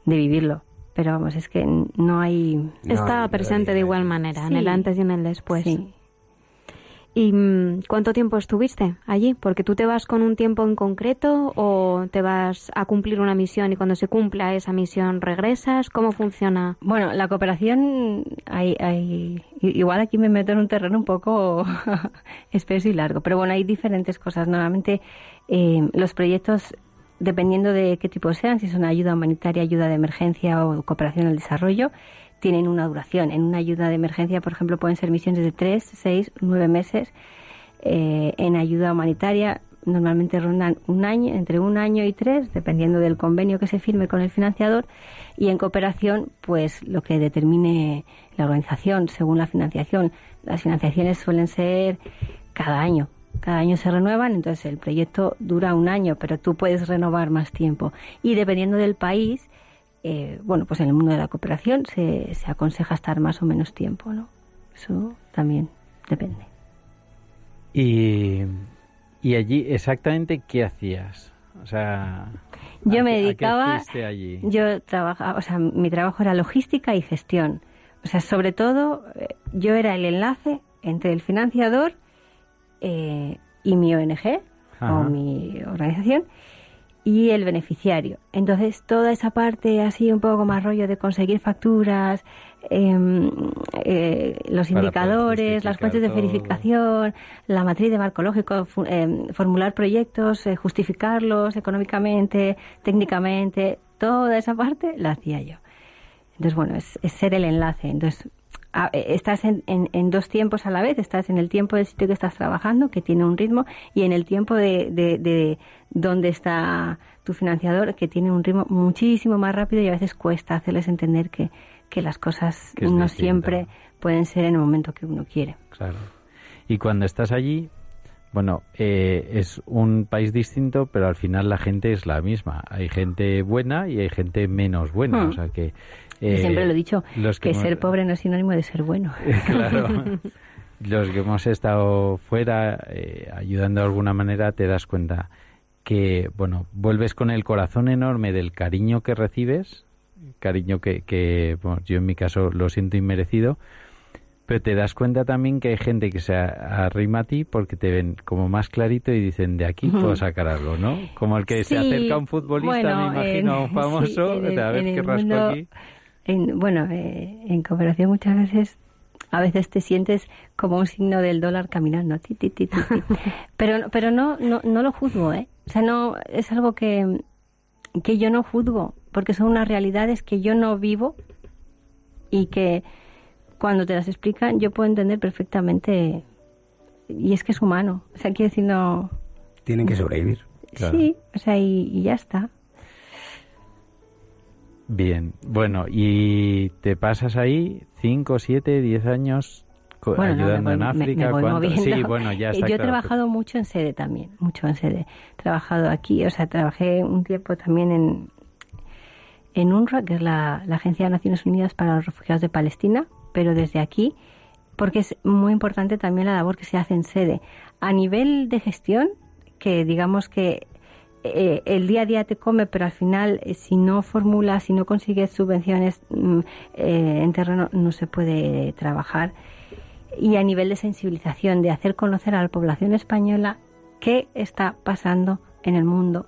de vivirlo. Pero vamos, es que no hay... Está presente de igual manera, en el antes y en el después. Sí. ¿Y mm, cuánto tiempo estuviste allí? Porque tú te vas con un tiempo en concreto o te vas a cumplir una misión y cuando se cumpla esa misión regresas. ¿Cómo funciona? Bueno, la cooperación, hay, hay, igual aquí me meto en un terreno un poco (laughs) espeso y largo, pero bueno, hay diferentes cosas. Normalmente eh, los proyectos, dependiendo de qué tipo sean, si son ayuda humanitaria, ayuda de emergencia o cooperación al desarrollo, tienen una duración. En una ayuda de emergencia, por ejemplo, pueden ser misiones de tres, seis, nueve meses. Eh, en ayuda humanitaria normalmente rondan un año, entre un año y tres, dependiendo del convenio que se firme con el financiador. Y en cooperación, pues lo que determine la organización según la financiación. Las financiaciones suelen ser cada año. Cada año se renuevan, entonces el proyecto dura un año, pero tú puedes renovar más tiempo. Y dependiendo del país, eh, bueno, pues en el mundo de la cooperación se, se aconseja estar más o menos tiempo, ¿no? Eso también depende. Y, y allí, exactamente, ¿qué hacías? O sea, Yo ¿a me dedicaba, allí? yo trabajaba, o sea, mi trabajo era logística y gestión. O sea, sobre todo, eh, yo era el enlace entre el financiador eh, y mi ONG Ajá. o mi organización y el beneficiario. Entonces, toda esa parte así un poco más rollo de conseguir facturas, em, eh, los indicadores, las fuentes de verificación, la matriz de marco lógico, fu- em, formular proyectos, eh, justificarlos económicamente, técnicamente, toda esa parte la hacía yo. Entonces, bueno, es, es ser el enlace. Entonces, a- eh, estás en, en- en dos tiempos a la vez. Estás en el tiempo del sitio que estás trabajando, que tiene un ritmo, y en el tiempo de, de, de donde está tu financiador, que tiene un ritmo muchísimo más rápido y a veces cuesta hacerles entender que, que las cosas Que no siempre pueden ser en el momento que uno quiere. Claro. Y cuando estás allí, bueno, eh, es un país distinto, pero al final la gente es la misma. Hay gente buena y hay gente menos buena. Hmm. O sea que. Eh, siempre lo he dicho, los que hemos- ser pobre no es sinónimo de ser bueno. (laughs) claro. (laughs) Los que hemos estado fuera eh, ayudando de alguna manera te das cuenta que, bueno, vuelves con el corazón enorme del cariño que recibes, cariño que, que bueno, yo en mi caso lo siento inmerecido, pero te das cuenta también que hay gente que se arrima a ti porque te ven como más clarito y dicen, de aquí puedo sacar algo, ¿no? Como el que se acerca a un futbolista, bueno, me imagino, a un (laughs) famoso, sí, en el- de a ver en qué rasco mundo- aquí. En, bueno, eh, en cooperación muchas veces, a veces te sientes como un signo del dólar caminando, ti, ti, (laughs) pero, pero no, no, no lo juzgo, ¿eh? O sea, no, es algo que, que yo no juzgo, porque son unas realidades que yo no vivo y que cuando te las explican yo puedo entender perfectamente, y es que es humano, o sea, quiero decir, no... Tienen que sobrevivir. Sí, o sea, y- y ya está. Bien, bueno, y te pasas ahí 5, 7, 10 años Bueno, ayudando en voy- África. Sí, bueno, ya (laughs) está Yo he claro, trabajado mucho en sede también, mucho en sede. He trabajado aquí, o sea, trabajé un tiempo también en, en UNRWA, que es la, la Agencia de Naciones Unidas para los Refugiados de Palestina, pero desde aquí, porque es muy importante también la labor que se hace en sede. A nivel de gestión, que digamos que eh, el día a día te come, pero al final, eh, si no formulas, si no consigues subvenciones mm, eh, en terreno, no se puede trabajar. Y a nivel de sensibilización, de hacer conocer a la población española qué está pasando en el mundo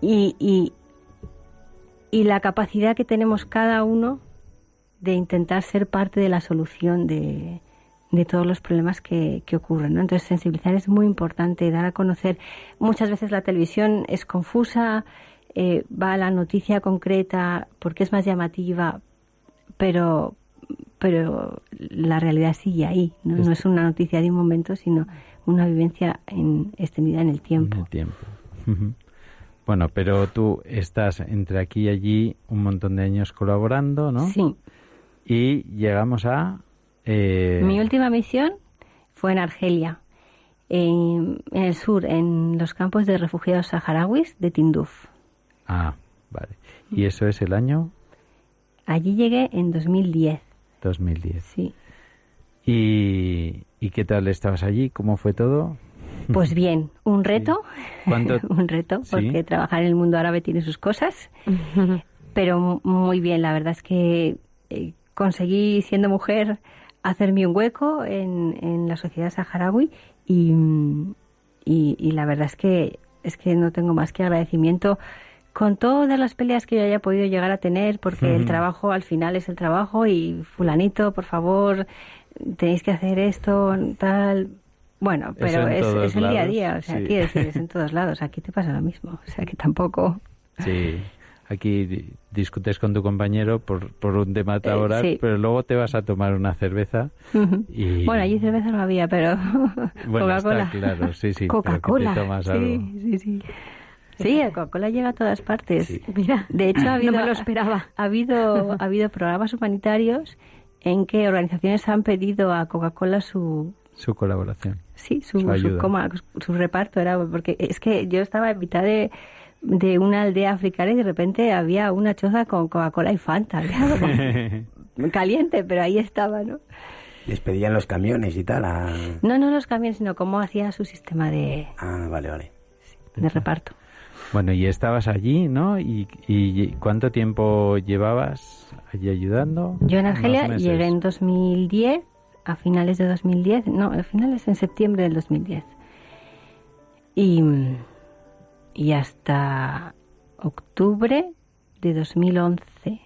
y, y, y la capacidad que tenemos cada uno de intentar ser parte de la solución de, de todos los problemas que, que ocurren. ¿no? Entonces, sensibilizar es muy importante, dar a conocer. Muchas veces la televisión es confusa, eh, va a la noticia concreta porque es más llamativa, pero, pero la realidad sigue ahí. ¿no? no es una noticia de un momento, sino una vivencia en, extendida en el tiempo. En el tiempo. Bueno, pero tú estás entre aquí y allí un montón de años colaborando, ¿no? Sí. Y llegamos a... eh, Mi última misión fue en Argelia, en, en el sur, en los campos de refugiados saharauis de Tinduf. Ah, vale. Y eso es el año Allí llegué en 2010. 2010. Sí. ¿Y, ¿Y qué tal estabas allí? ¿Cómo fue todo? Pues bien, un reto, ¿Cuánto? (laughs) un reto, Sí. porque trabajar en el mundo árabe tiene sus cosas, (laughs) pero mu- muy bien, la verdad es que eh, conseguí, siendo mujer, hacerme un hueco en, en la sociedad saharaui y, y, y la verdad es que, es que no tengo más que agradecimiento con todas las peleas que yo haya podido llegar a tener, porque el trabajo al final es el trabajo y fulanito, por favor, tenéis que hacer esto, tal. Bueno, pero es, es el día a día, o sea, sí. quiero decir, es en (laughs) todos lados, aquí te pasa lo mismo, o sea, que tampoco... Sí, aquí di- discutes con tu compañero por, por un tema Eh, sí. pero luego te vas a tomar una cerveza y... Bueno, allí cerveza no había, pero (laughs) Bueno, Coca-Cola. está claro, sí, sí. Coca-Cola. algo. Sí, sí, sí. Sí, la Coca-Cola llega a todas partes. Mira, De hecho, ha (laughs) habido, no me lo esperaba. Ha habido, ha habido programas humanitarios en que organizaciones han pedido a Coca-Cola su, Su colaboración. sí, su, Su su, ayuda. coma, su reparto. Era porque es que yo estaba en mitad de, de una aldea africana y de repente había una choza con Coca-Cola y Fanta. (laughs) Caliente, pero ahí estaba, ¿no? Les pedían los camiones y tal. a- No, no los camiones, sino cómo hacía su sistema de, Ah, vale, vale. de reparto. Bueno, y estabas allí, ¿no? ¿Y, y cuánto tiempo llevabas allí ayudando? Yo en Argelia llegué en 2010, a finales de 2010, no, a finales en septiembre del 2010. Y, y hasta octubre de 2011.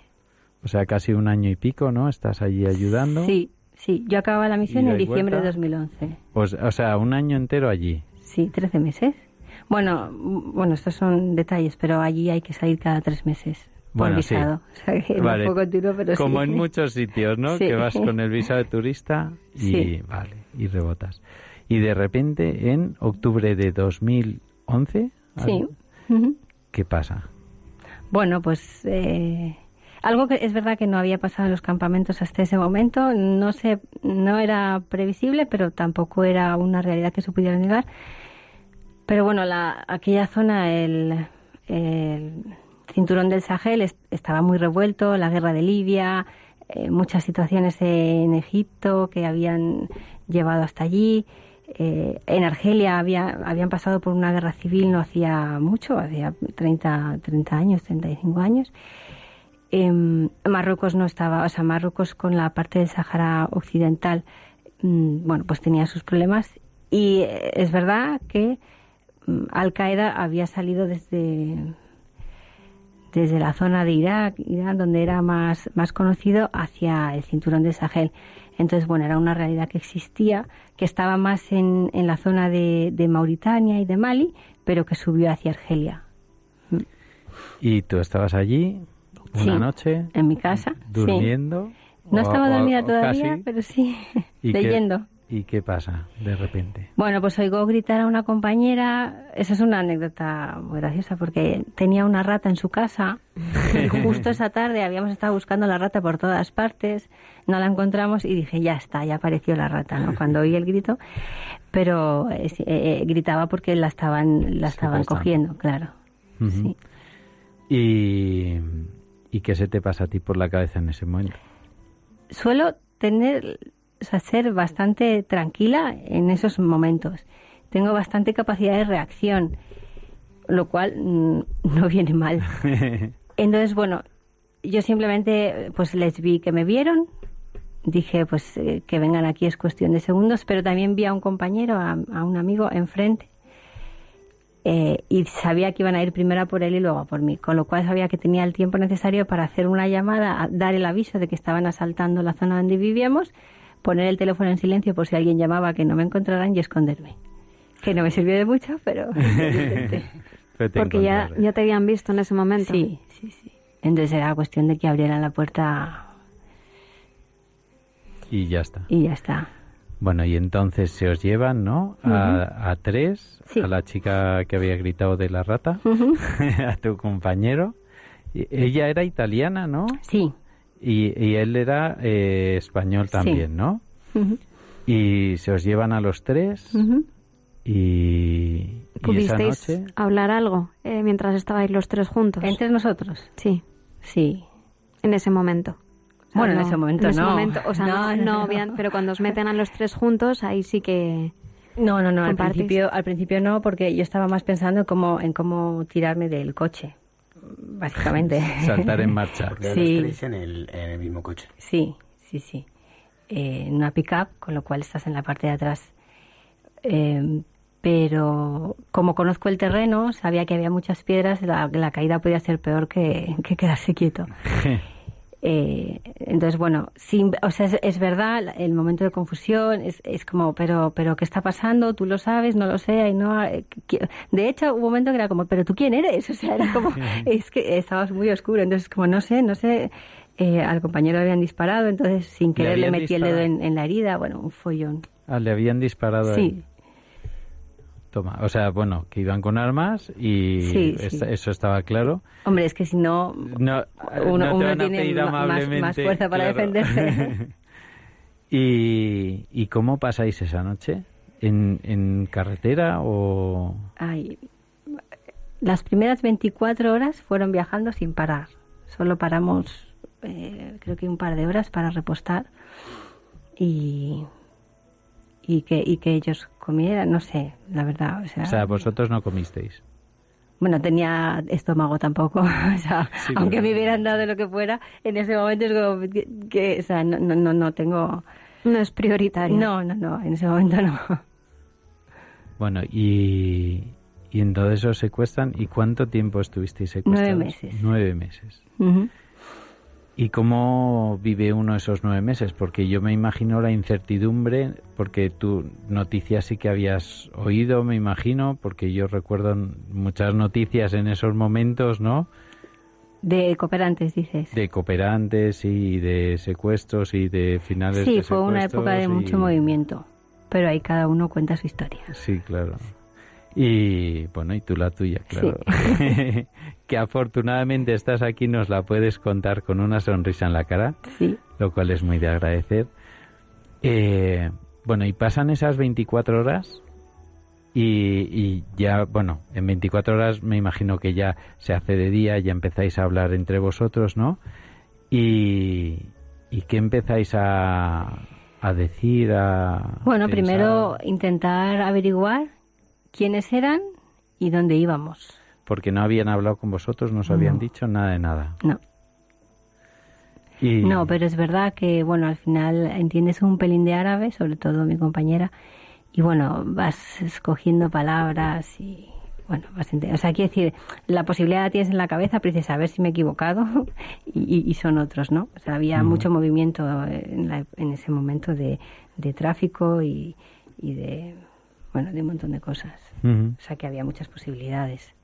O sea, casi un año y pico, ¿no? Estás allí ayudando. Sí, sí, yo acababa la misión ¿Ida en diciembre de vuelta? 2011. Pues, o sea, un año entero allí. Sí, 13 meses. Bueno, bueno, estos son detalles, pero allí hay que salir cada tres meses. Por Bueno, sí. visado. O sea, que Vale. un poco duro, pero Como sí. en muchos sitios, ¿no? Sí. Que vas con el visado de turista y Sí. vale, y rebotas. Y de repente, en octubre de 2011, Sí. ¿qué pasa? Bueno, pues eh, algo que es verdad que no había pasado en los campamentos hasta ese momento, no se, no era previsible, pero tampoco era una realidad que se pudiera negar. Pero bueno, la, aquella zona, el, el cinturón del Sahel es- estaba muy revuelto, la guerra de Libia, eh, muchas situaciones en Egipto que habían llevado hasta allí. Eh, en Argelia había, habían pasado por una guerra civil no hacía mucho, hacía 30, 30 años, 35 años. Em, Marruecos no estaba, o sea, Marruecos con la parte del Sahara Occidental, mm, bueno, pues tenía sus problemas. Y eh, es verdad que mm, Al Qaeda había salido desde desde la zona de Irak, Irán, donde era más, más conocido, hacia el cinturón del Sahel. Entonces, bueno, era una realidad que existía, que estaba más en, en la zona de, de Mauritania y de Mali, pero que subió hacia Argelia. Y tú estabas allí una Sí, noche En mi casa. sí. durmiendo. No o- estaba dormida o todavía, casi. pero sí, ¿Y (laughs) qué- leyendo. ¿Y qué pasa de repente? Bueno, pues oigo gritar a una compañera. Esa es una anécdota muy graciosa porque tenía una rata en su casa y (laughs) justo esa tarde habíamos estado buscando la rata por todas partes, no la encontramos y dije, ya está, ya apareció la rata, ¿no? (laughs) Cuando oí el grito, pero eh, eh, eh, gritaba porque la estaban, la estaban cogiendo, claro. Sí. Y, ¿Y qué se te pasa a ti por la cabeza en ese momento? suelo tener, o sea, ser bastante tranquila en esos momentos. Tengo bastante capacidad de reacción, lo cual mm, no viene mal. (laughs) Entonces, bueno, yo simplemente pues les vi que me vieron, dije pues eh, que vengan aquí es cuestión de segundos, pero también vi a un compañero, a, a un amigo enfrente eh, y sabía que iban a ir primero a por él y luego a por mí, con lo cual sabía que tenía el tiempo necesario para hacer una llamada, dar el aviso de que estaban asaltando la zona donde vivíamos, poner el teléfono en silencio por si alguien llamaba que no me encontraran y esconderme. Que no me sirvió de mucho, pero (laughs) Porque ya, ya te habían visto en ese momento. Sí, sí, sí. Entonces era cuestión de que abrieran la puerta Y ya está. y ya está. Bueno, y entonces se os llevan, ¿no? A, a tres, Sí. a la chica que había gritado de la rata, (laughs) a tu compañero. Ella era italiana, ¿no? Sí. Y, y él era eh, español también, ¿no? Ujú. Y se os llevan a los tres Ujú. y, y esa ¿Pudisteis noche... hablar algo eh, mientras estabais los tres juntos? ¿Entre nosotros? Sí, Sí. en ese momento. O sea, Bueno, en no- ese momento en ese no. momento, o sea, No, no, no, no, no. bien, pero cuando os meten a los tres juntos, ahí sí que... No, no, no, al principio, al principio no, porque yo estaba más pensando en cómo, en cómo tirarme del coche, básicamente. (laughs) Saltar en marcha. Porque Sí. los tres en el, en el mismo coche. Sí, sí, sí. Eh, en una pick-up, con lo cual estás en la parte de atrás. Eh, pero como conozco el terreno, sabía que había muchas piedras, la, la caída podía ser peor que, que quedarse quieto. (laughs) Eh, entonces, bueno, sí, o sea, es, es verdad, el momento de confusión es, es como, pero, pero, ¿qué está pasando? ¿Tú lo sabes? ¿No lo sé? no de hecho, hubo un momento que era como, ¿pero tú quién eres? (laughs) O sea, era como, es que estabas muy oscuro. Entonces, como, no sé, no sé, eh, al compañero le habían disparado, entonces sin querer le, metí el dedo en, en la herida, bueno, un follón. Ah, le habían disparado. Sí, Toma, o sea, bueno, que iban con armas y Sí, es- sí. eso estaba claro. hombre, es que si no, No, Uno- no uno tiene más- fuerza para claro. defenderse. (laughs) ¿Y, ¿Y cómo pasáis esa noche? ¿En, en carretera o...? Ay, las primeras 24 horas fueron viajando sin parar. Solo paramos, eh, creo que un par de horas para repostar y, y, que, y que ellos comieran, no sé, la verdad. O sea, O sea, vosotros no comisteis. bueno, tenía estómago tampoco. (laughs) o sea, Sí, aunque pero- me hubieran dado lo que fuera, en ese momento es como que, que, o sea, no, no, no, no tengo... No es prioritario. No, no, no, en ese momento no. Bueno, y, y entonces os secuestran. ¿Y cuánto tiempo estuvisteis secuestrados? Nueve meses. Nueve meses. Ujú. ¿Y cómo vive uno esos nueve meses? Porque yo me imagino la incertidumbre, porque tú noticias sí que habías oído, me imagino, porque yo recuerdo muchas noticias en esos momentos, ¿no? De cooperantes, dices. De cooperantes y de secuestros y de finales Sí, de fue una época de secuestros mucho y- movimiento, pero ahí cada uno cuenta su historia. Sí, claro. Y bueno, y tú la tuya, claro. (laughs) que afortunadamente estás aquí, nos la puedes contar con una sonrisa en la cara, Sí. lo cual es muy de agradecer. Eh, bueno, y pasan esas 24 horas y, y ya, bueno, en 24 horas me imagino que ya se hace de día, ya empezáis a hablar entre vosotros, ¿no? Y, y qué empezáis a, a decir, a... Bueno, pensar? primero intentar averiguar quiénes eran y dónde íbamos. Porque no habían hablado con vosotros, no os habían No. dicho nada de nada. No. Y, No, pero es verdad que, bueno, al final entiendes un pelín de árabe, sobre todo mi compañera, y bueno, vas escogiendo palabras y, bueno, vas ente- O sea, quiero decir, la posibilidad la tienes en la cabeza, pero dices, a ver si me he equivocado, (laughs) y, son otros, ¿no? O sea, había mucho movimiento en, la- en ese momento de, de tráfico y, y de, bueno, de un montón de cosas. O sea, que había muchas posibilidades.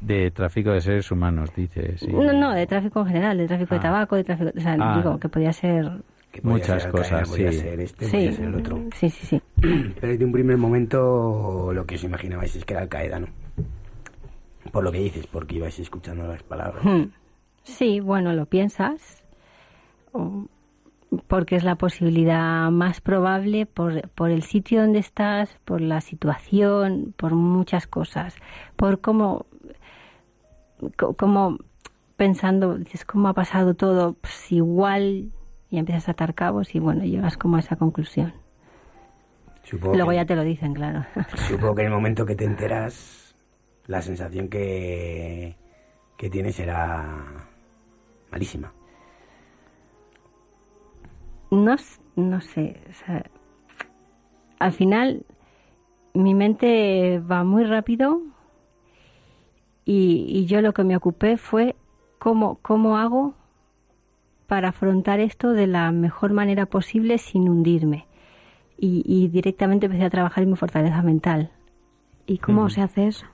De tráfico de seres humanos, dices. sí. No, no, de tráfico en general, de tráfico Ah. de tabaco, de tráfico, o sea, Ah. digo, que podía ser... Que podía Muchas ser cosas, podía sí. ser este, Sí, podía ser el otro. sí, sí, sí. (clears throat) Pero desde un primer momento lo que os imaginabais es que era Al-Qaeda, ¿no? Por lo que dices, porque ibais escuchando las palabras. Hmm. Sí, bueno, lo piensas, porque es la posibilidad más probable por, por el sitio donde estás, por la situación, por muchas cosas, por cómo, co- cómo pensando, dices, ¿cómo ha pasado todo? Pues igual, y empiezas a atar cabos y bueno, llegas como a esa conclusión. Supongo, Luego que, ya te lo dicen, claro. (laughs) supongo que en el momento que te enteras, la sensación que, que tienes era malísima. No, no sé, o sea, al final mi mente va muy rápido y, y yo lo que me ocupé fue cómo, cómo hago para afrontar esto de la mejor manera posible sin hundirme. Y, y directamente empecé a trabajar en mi fortaleza mental. ¿Y cómo se hace eso?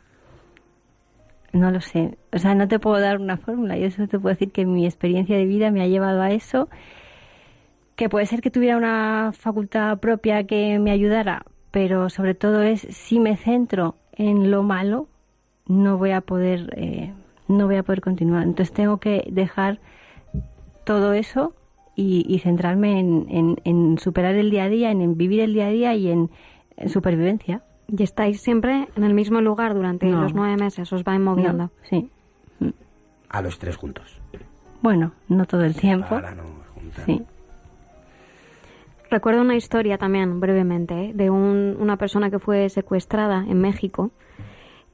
No lo sé. O sea, no te puedo dar una fórmula. Yo solo te puedo decir que mi experiencia de vida me ha llevado a eso. Que puede ser que tuviera una facultad propia que me ayudara, pero sobre todo es si me centro en lo malo, no voy a poder, eh, no voy a poder continuar. Entonces tengo que dejar todo eso y, y centrarme en, en- en superar el día a día, en, en vivir el día a día y en, en supervivencia. ¿Y estáis siempre en el mismo lugar durante No. los nueve meses? ¿Os vais moviendo? No, sí. A los tres juntos. Bueno, no todo el tiempo. Nos juntan. Sí. Recuerdo una historia también, brevemente, ¿eh? de un- una persona que fue secuestrada en México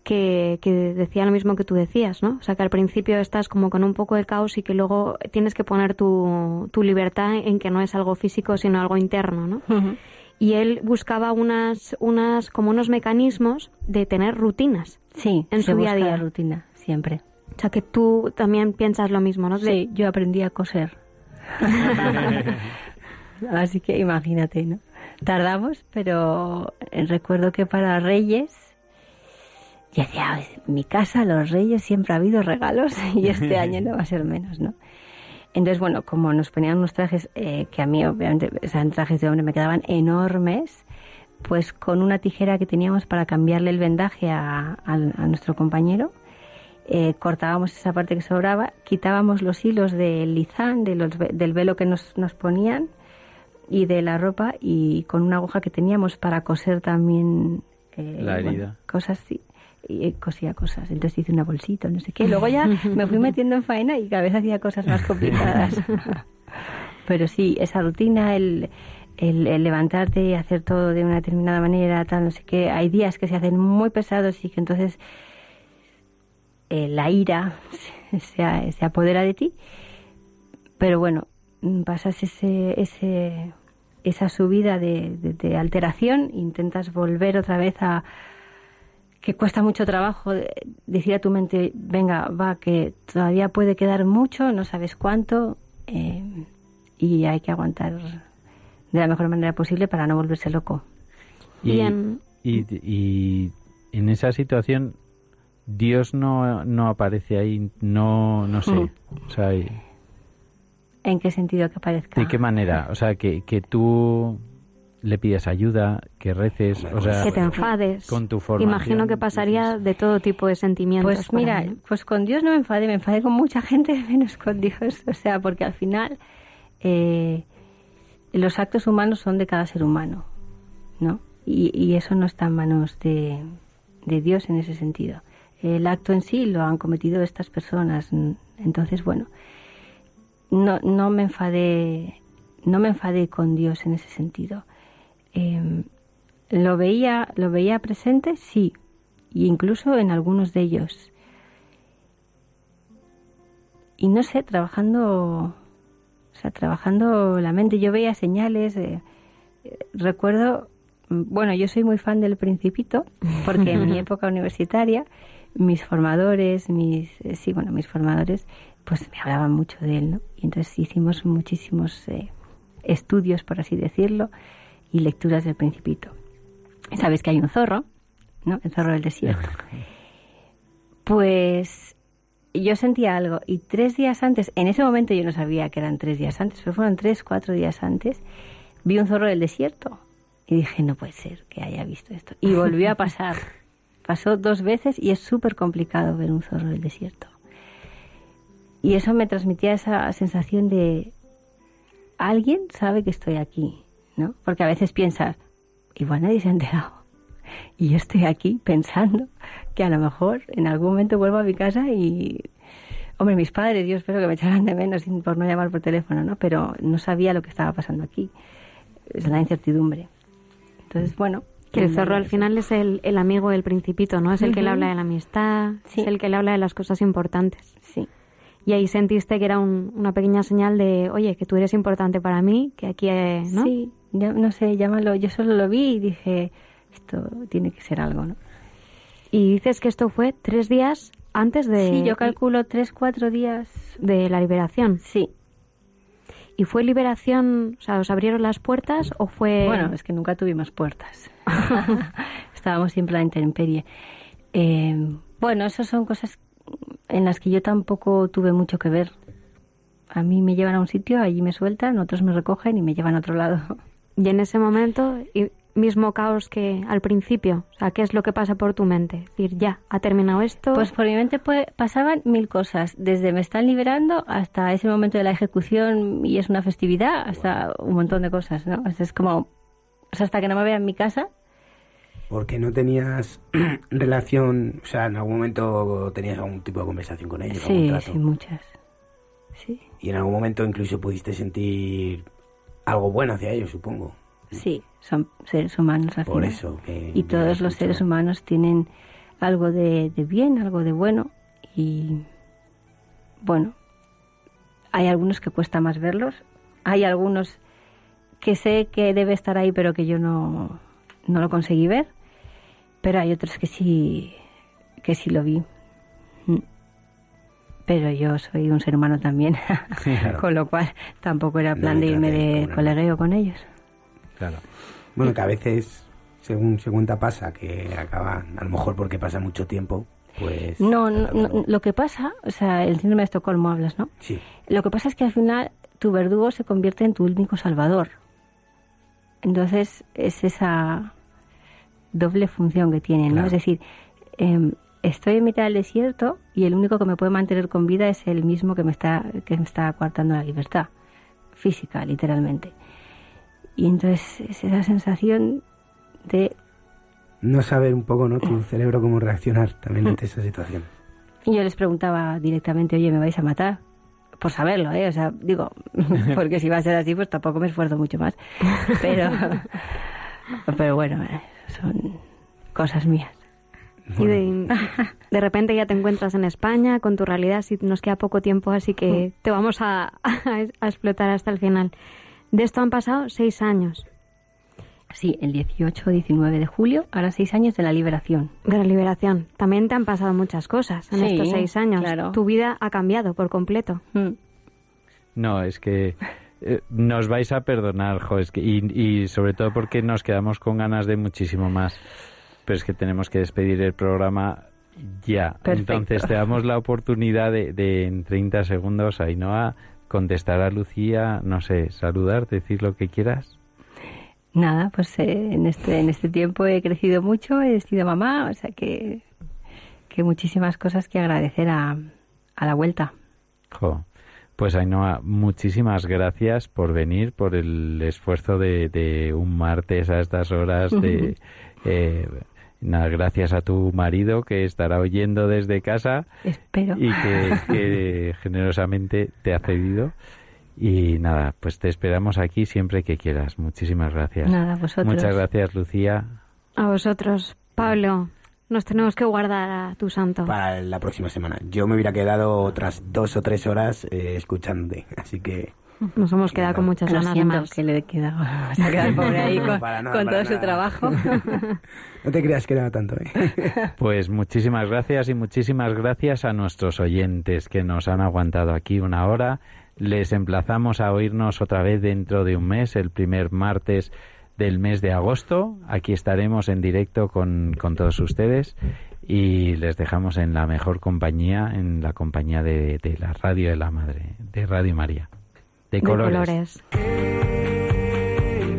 que, que decía lo mismo que tú decías, ¿no? O sea, que al principio estás como con un poco de caos y que luego tienes que poner tu, tu libertad en que no es algo físico, sino algo interno, ¿no? Y él buscaba unas, unas, como unos mecanismos de tener rutinas. Sí, en se su día a día. la rutina, siempre. O sea, que tú también piensas lo mismo, ¿no? Sí, yo aprendí a coser. (laughs) Así que imagínate, ¿no? Tardamos, pero eh, recuerdo que para Reyes, yo decía, "Ay, en mi casa los Reyes siempre ha habido regalos (laughs) y este año no va a ser menos, ¿no? Entonces, bueno, como nos ponían unos trajes eh, que a mí, obviamente, eran trajes de hombre, me quedaban enormes, pues con una tijera que teníamos para cambiarle el vendaje a, nuestro compañero, eh, cortábamos esa parte que sobraba, quitábamos los hilos del lizán, de los del velo que nos, nos ponían y de la ropa y con una aguja que teníamos para coser también eh, La bueno, herida. cosas así. Y cosía cosas. Entonces hice una bolsita, no sé qué. Luego ya (laughs) me fui metiendo en faena y cada vez hacía cosas más complicadas. (laughs) Pero sí, esa rutina, el, el, el levantarte y hacer todo de una determinada manera, tal, no sé qué. Hay días que se hacen muy pesados y que entonces eh, la ira se, se, se apodera de ti. Pero bueno, pasas ese, ese, esa subida de, de- de alteración, intentas volver otra vez a que cuesta mucho trabajo eh, decir a tu mente, venga, va, que todavía puede quedar mucho, no sabes cuánto, eh, y hay que aguantar de la mejor manera posible para no volverse loco. Y, Bien. y, y en esa situación, Dios no, no aparece ahí, no, no sé. Mm. O sea, ¿y- ¿En qué sentido que parezca? ¿de qué manera? O sea, que, que tú le pidas ayuda, que reces, o sea, que te enfades. con tu formación. Imagino que pasaría de todo tipo de sentimientos. Pues mira, pues con Dios no me enfadé, me enfadé con mucha gente, (laughs) menos con Dios. O sea, porque al final eh, los actos humanos son de cada ser humano, ¿no? Y, y eso no está en manos de, de Dios en ese sentido. El acto en sí lo han cometido estas personas. Entonces, bueno, no, no me enfadé, no me enfadé con Dios en ese sentido. Eh, lo veía, lo veía presente, sí, y incluso en algunos de ellos. Y no sé, trabajando, o sea, trabajando la mente, yo veía señales. eh, eh, recuerdo, bueno, yo soy muy fan del Principito, porque en mi (laughs) época universitaria, mis formadores, mis, eh, sí, bueno, mis formadores, pues me hablaban mucho de él, ¿no? Y entonces hicimos muchísimos eh, estudios, por así decirlo, y lecturas del Principito. Sabes que hay un zorro, ¿no? El zorro del desierto. Pues yo sentía algo y tres días antes, en ese momento yo no sabía que eran tres días antes, pero fueron tres, cuatro días antes, vi un zorro del desierto y dije, no puede ser que haya visto esto. Y volvió a pasar. Pasó dos veces y es súper complicado ver un zorro del desierto. Y eso me transmitía esa sensación de alguien sabe que estoy aquí, ¿no? Porque a veces piensas, igual nadie se ha enterado. Y yo estoy aquí pensando que a lo mejor en algún momento vuelvo a mi casa y, hombre, mis padres, yo espero que me echaran de menos por no llamar por teléfono, ¿no? Pero no sabía lo que estaba pasando aquí. Es la incertidumbre. Entonces, bueno. Que el zorro al final es el, el amigo del principito, ¿no? Es el que le habla de la amistad, Sí. es el que le habla de las cosas importantes. Sí. Y ahí sentiste que era un- una pequeña señal de, oye, que tú eres importante para mí, que aquí, eh, ¿no? Sí, ya, no sé, llámalo. Yo solo lo vi y dije, esto tiene que ser algo, ¿no? Y dices que esto fue tres días antes de, Sí, yo calculo tres, cuatro días. de la liberación. Sí. ¿Y fue liberación, o sea, os abrieron las puertas o fue...? Bueno, es que nunca tuvimos puertas. (laughs) Estábamos siempre a la intemperie. Eh, bueno, esas son cosas en las que yo tampoco tuve mucho que ver. A mí me llevan a un sitio, allí me sueltan, otros me recogen y me llevan a otro lado. (laughs) Y en ese momento, y mismo caos que al principio, o sea, ¿qué es lo que pasa por tu mente? Es decir, ya, ha terminado esto. Pues por mi mente pues, pasaban mil cosas, desde me están liberando hasta ese momento de la ejecución y es una festividad, hasta un montón de cosas, ¿no? O sea, es como, o sea, hasta que no me vean en mi casa, Porque no tenías (clears throat) relación, o sea, en algún momento tenías algún tipo de conversación con ellos, algún sí, trato. sí, muchas. Sí. Y en algún momento incluso pudiste sentir algo bueno hacia ellos, supongo. Sí, son seres humanos al Por final. eso que Y todos los seres humanos tienen algo de, de bien, algo de bueno. Y bueno, hay algunos que cuesta más verlos. Hay algunos que sé que debe estar ahí, pero que yo no, no lo conseguí ver. Pero hay otros que sí, que sí lo vi. Mm. Pero yo soy un ser humano también, (laughs) Claro. con lo cual tampoco era No plan de me irme de colegueo con ellos. Claro. Bueno, que a veces, según se cuenta, pasa que acaba, a lo mejor porque pasa mucho tiempo, pues... No, no, no, lo que pasa, o sea, el síndrome de Estocolmo hablas, ¿no? Sí, Lo que pasa es que al final tu verdugo se convierte en tu único salvador. Entonces es esa doble función que tiene, ¿no? Claro. Es decir, em, estoy en mitad del desierto y el único que me puede mantener con vida es el mismo que me está que me está coartando la libertad física, literalmente. Y entonces es esa sensación de no saber un poco, ¿no? Tu cerebro cómo reaccionar también ante esa situación. Y yo les preguntaba directamente, oye, ¿me vais a matar? Por saberlo, ¿eh? O sea, digo, (laughs) porque si va a ser así, pues tampoco me esfuerzo mucho más. Pero, (laughs) pero bueno, eh, son cosas mías. Y de, de repente ya te encuentras en España con tu realidad, si nos queda poco tiempo, así que te vamos a, (laughs) a explotar hasta el final. De esto han pasado seis años Sí, el 18 19 de julio, ahora seis años de la liberación. de la liberación. También te han pasado muchas cosas en Sí, estos seis años. claro. Tu vida ha cambiado por completo. Mm. No, es que eh, nos vais a perdonar, jo, es que, y, y sobre todo porque nos quedamos con ganas de muchísimo más. Pero es que tenemos que despedir el programa ya. Perfecto. Entonces te damos la oportunidad de, de en 30 segundos, Ainhoa, contestar a Lucía, no sé, saludar, decir lo que quieras. Nada, pues eh, en, este, en este tiempo he crecido mucho, he sido mamá, o sea que, que muchísimas cosas que agradecer a, a la vuelta. Jo. Pues Ainhoa, muchísimas gracias por venir, por el esfuerzo de, de un martes a estas horas. De, (laughs) eh, nada, gracias a tu marido que estará oyendo desde casa Espero. y que, que (laughs) generosamente te ha cedido. Y nada, pues te esperamos aquí siempre que quieras. Muchísimas gracias. Nada, vosotros. Muchas gracias, Lucía. A vosotros, Pablo, nos tenemos que guardar a tu santo. Para la próxima semana. Yo me hubiera quedado otras dos o tres horas eh, escuchándote, así que... Nos hemos quedado con muchas ganas siento, más. que le he quedado. (laughs) Se ha quedado el pobre ahí con, nada, todo su trabajo. (laughs) No te creas que era tanto, ¿eh? (laughs) Pues muchísimas gracias y muchísimas gracias a nuestros oyentes que nos han aguantado aquí una hora. Les emplazamos a oírnos otra vez dentro de un mes, el primer martes del mes de agosto. Aquí estaremos en directo con, con todos ustedes y les dejamos en la mejor compañía, en la compañía de, de la radio de la madre, de Radio María. De De colores. colores. Hey,